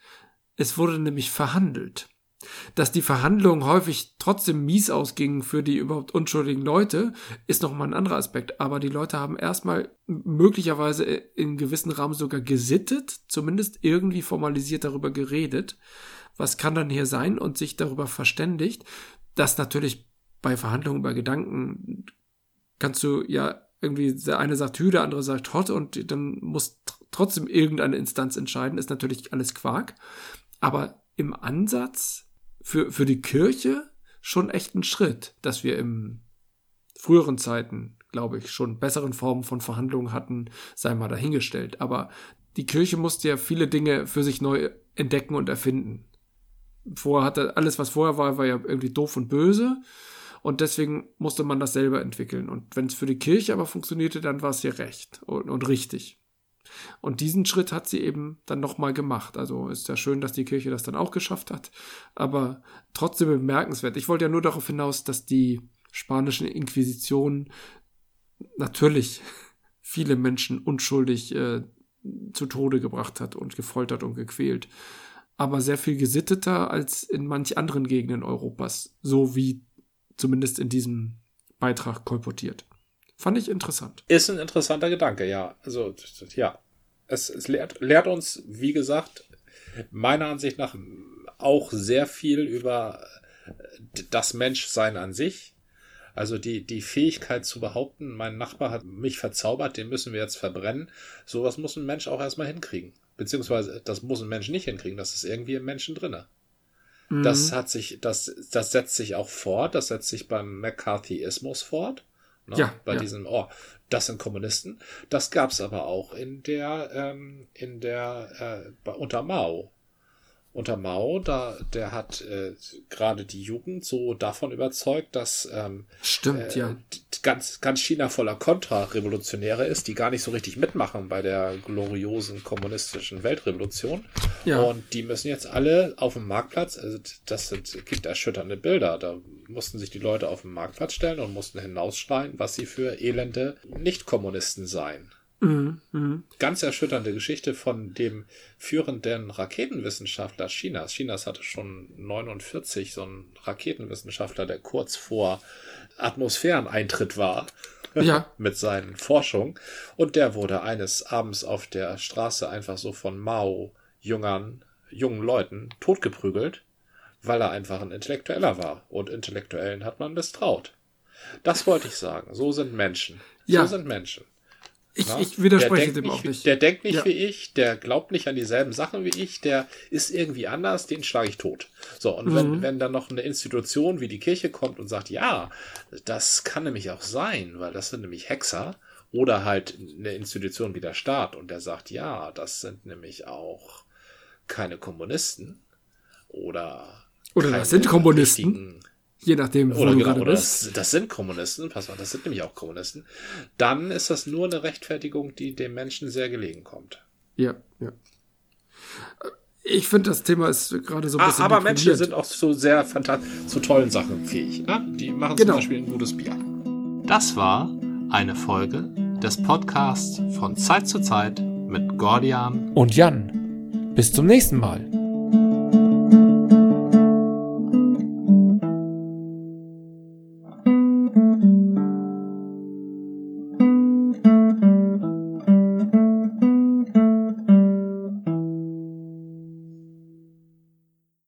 Es wurde nämlich verhandelt. Dass die Verhandlungen häufig trotzdem mies ausgingen für die überhaupt unschuldigen Leute, ist nochmal ein anderer Aspekt. Aber die Leute haben erstmal möglicherweise in gewissen Rahmen sogar gesittet, zumindest irgendwie formalisiert darüber geredet. Was kann dann hier sein und sich darüber verständigt, dass natürlich bei Verhandlungen über Gedanken kannst du ja irgendwie der eine sagt Hü, der andere sagt Hot und dann muss trotzdem irgendeine Instanz entscheiden, ist natürlich alles Quark. Aber im Ansatz für, für die Kirche schon echt ein Schritt, dass wir im früheren Zeiten, glaube ich, schon besseren Formen von Verhandlungen hatten, sei mal dahingestellt. Aber die Kirche musste ja viele Dinge für sich neu entdecken und erfinden. Vorher hatte alles, was vorher war, war ja irgendwie doof und böse. Und deswegen musste man das selber entwickeln. Und wenn es für die Kirche aber funktionierte, dann war es ihr recht und, und richtig. Und diesen Schritt hat sie eben dann nochmal gemacht. Also ist ja schön, dass die Kirche das dann auch geschafft hat, aber trotzdem bemerkenswert. Ich wollte ja nur darauf hinaus, dass die spanischen Inquisitionen natürlich [LAUGHS] viele Menschen unschuldig äh, zu Tode gebracht hat und gefoltert und gequält. Aber sehr viel gesitteter als in manch anderen Gegenden Europas, so wie zumindest in diesem Beitrag kolportiert. Fand ich interessant. Ist ein interessanter Gedanke, ja. Also, ja. Es, es lehrt, lehrt uns, wie gesagt, meiner Ansicht nach auch sehr viel über das Menschsein an sich. Also die, die Fähigkeit zu behaupten, mein Nachbar hat mich verzaubert, den müssen wir jetzt verbrennen. Sowas muss ein Mensch auch erstmal hinkriegen. Beziehungsweise, das muss ein Mensch nicht hinkriegen, das ist irgendwie im Menschen drinne. Mhm. Das hat sich, das, das setzt sich auch fort, das setzt sich beim McCarthyismus fort. Ne? Ja, bei ja. diesem, oh, das sind Kommunisten. Das gab's aber auch in der, ähm, in der, äh, unter Mao. unter Mao, da der hat äh, gerade die Jugend so davon überzeugt, dass ähm, Stimmt, äh, ja. Ganz, ganz China voller Kontrarevolutionäre ist, die gar nicht so richtig mitmachen bei der gloriosen kommunistischen Weltrevolution. Ja. Und die müssen jetzt alle auf dem Marktplatz, also das sind gibt erschütternde Bilder, da mussten sich die Leute auf den Marktplatz stellen und mussten hinausschreien, was sie für elende Nicht-Kommunisten seien Mhm, mhm. ganz erschütternde Geschichte von dem führenden Raketenwissenschaftler Chinas. Chinas hatte schon 49 so einen Raketenwissenschaftler, der kurz vor Atmosphäreneintritt war [LAUGHS] Ja. [LAUGHS] mit seinen Forschungen. Und der wurde eines Abends auf der Straße einfach so von Mao jüngern, jungen Leuten totgeprügelt, weil er einfach ein Intellektueller war. Und Intellektuellen hat man misstraut. Das wollte ich sagen. So sind Menschen. Ja. So sind Menschen. Ich, Na? ich widerspreche der dem denkt auch nicht. Der denkt nicht Ja. wie ich, der glaubt nicht an dieselben Sachen wie ich, der ist irgendwie anders, den schlage ich tot. So, und Mhm. wenn, wenn dann noch eine Institution wie die Kirche kommt und sagt, ja, das kann nämlich auch sein, weil das sind nämlich Hexer, oder halt eine Institution wie der Staat und der sagt, ja, das sind nämlich auch keine Kommunisten oder Oder keine das sind Kommunisten, je nachdem, wo oder du genau, gerade oder bist. das, das sind Kommunisten, pass mal, das sind nämlich auch Kommunisten, dann ist das nur eine Rechtfertigung, die dem Menschen sehr gelegen kommt. Ja, ja. Ich finde, das Thema ist gerade so ein Ah, bisschen. aber Menschen sind auch so sehr fantastisch, zu tollen Sachen fähig. Ne? Die machen Genau. zum Beispiel ein gutes Bier. Das war eine Folge des Podcasts von Zeit zu Zeit mit Gordian Und Jan. Bis zum nächsten Mal.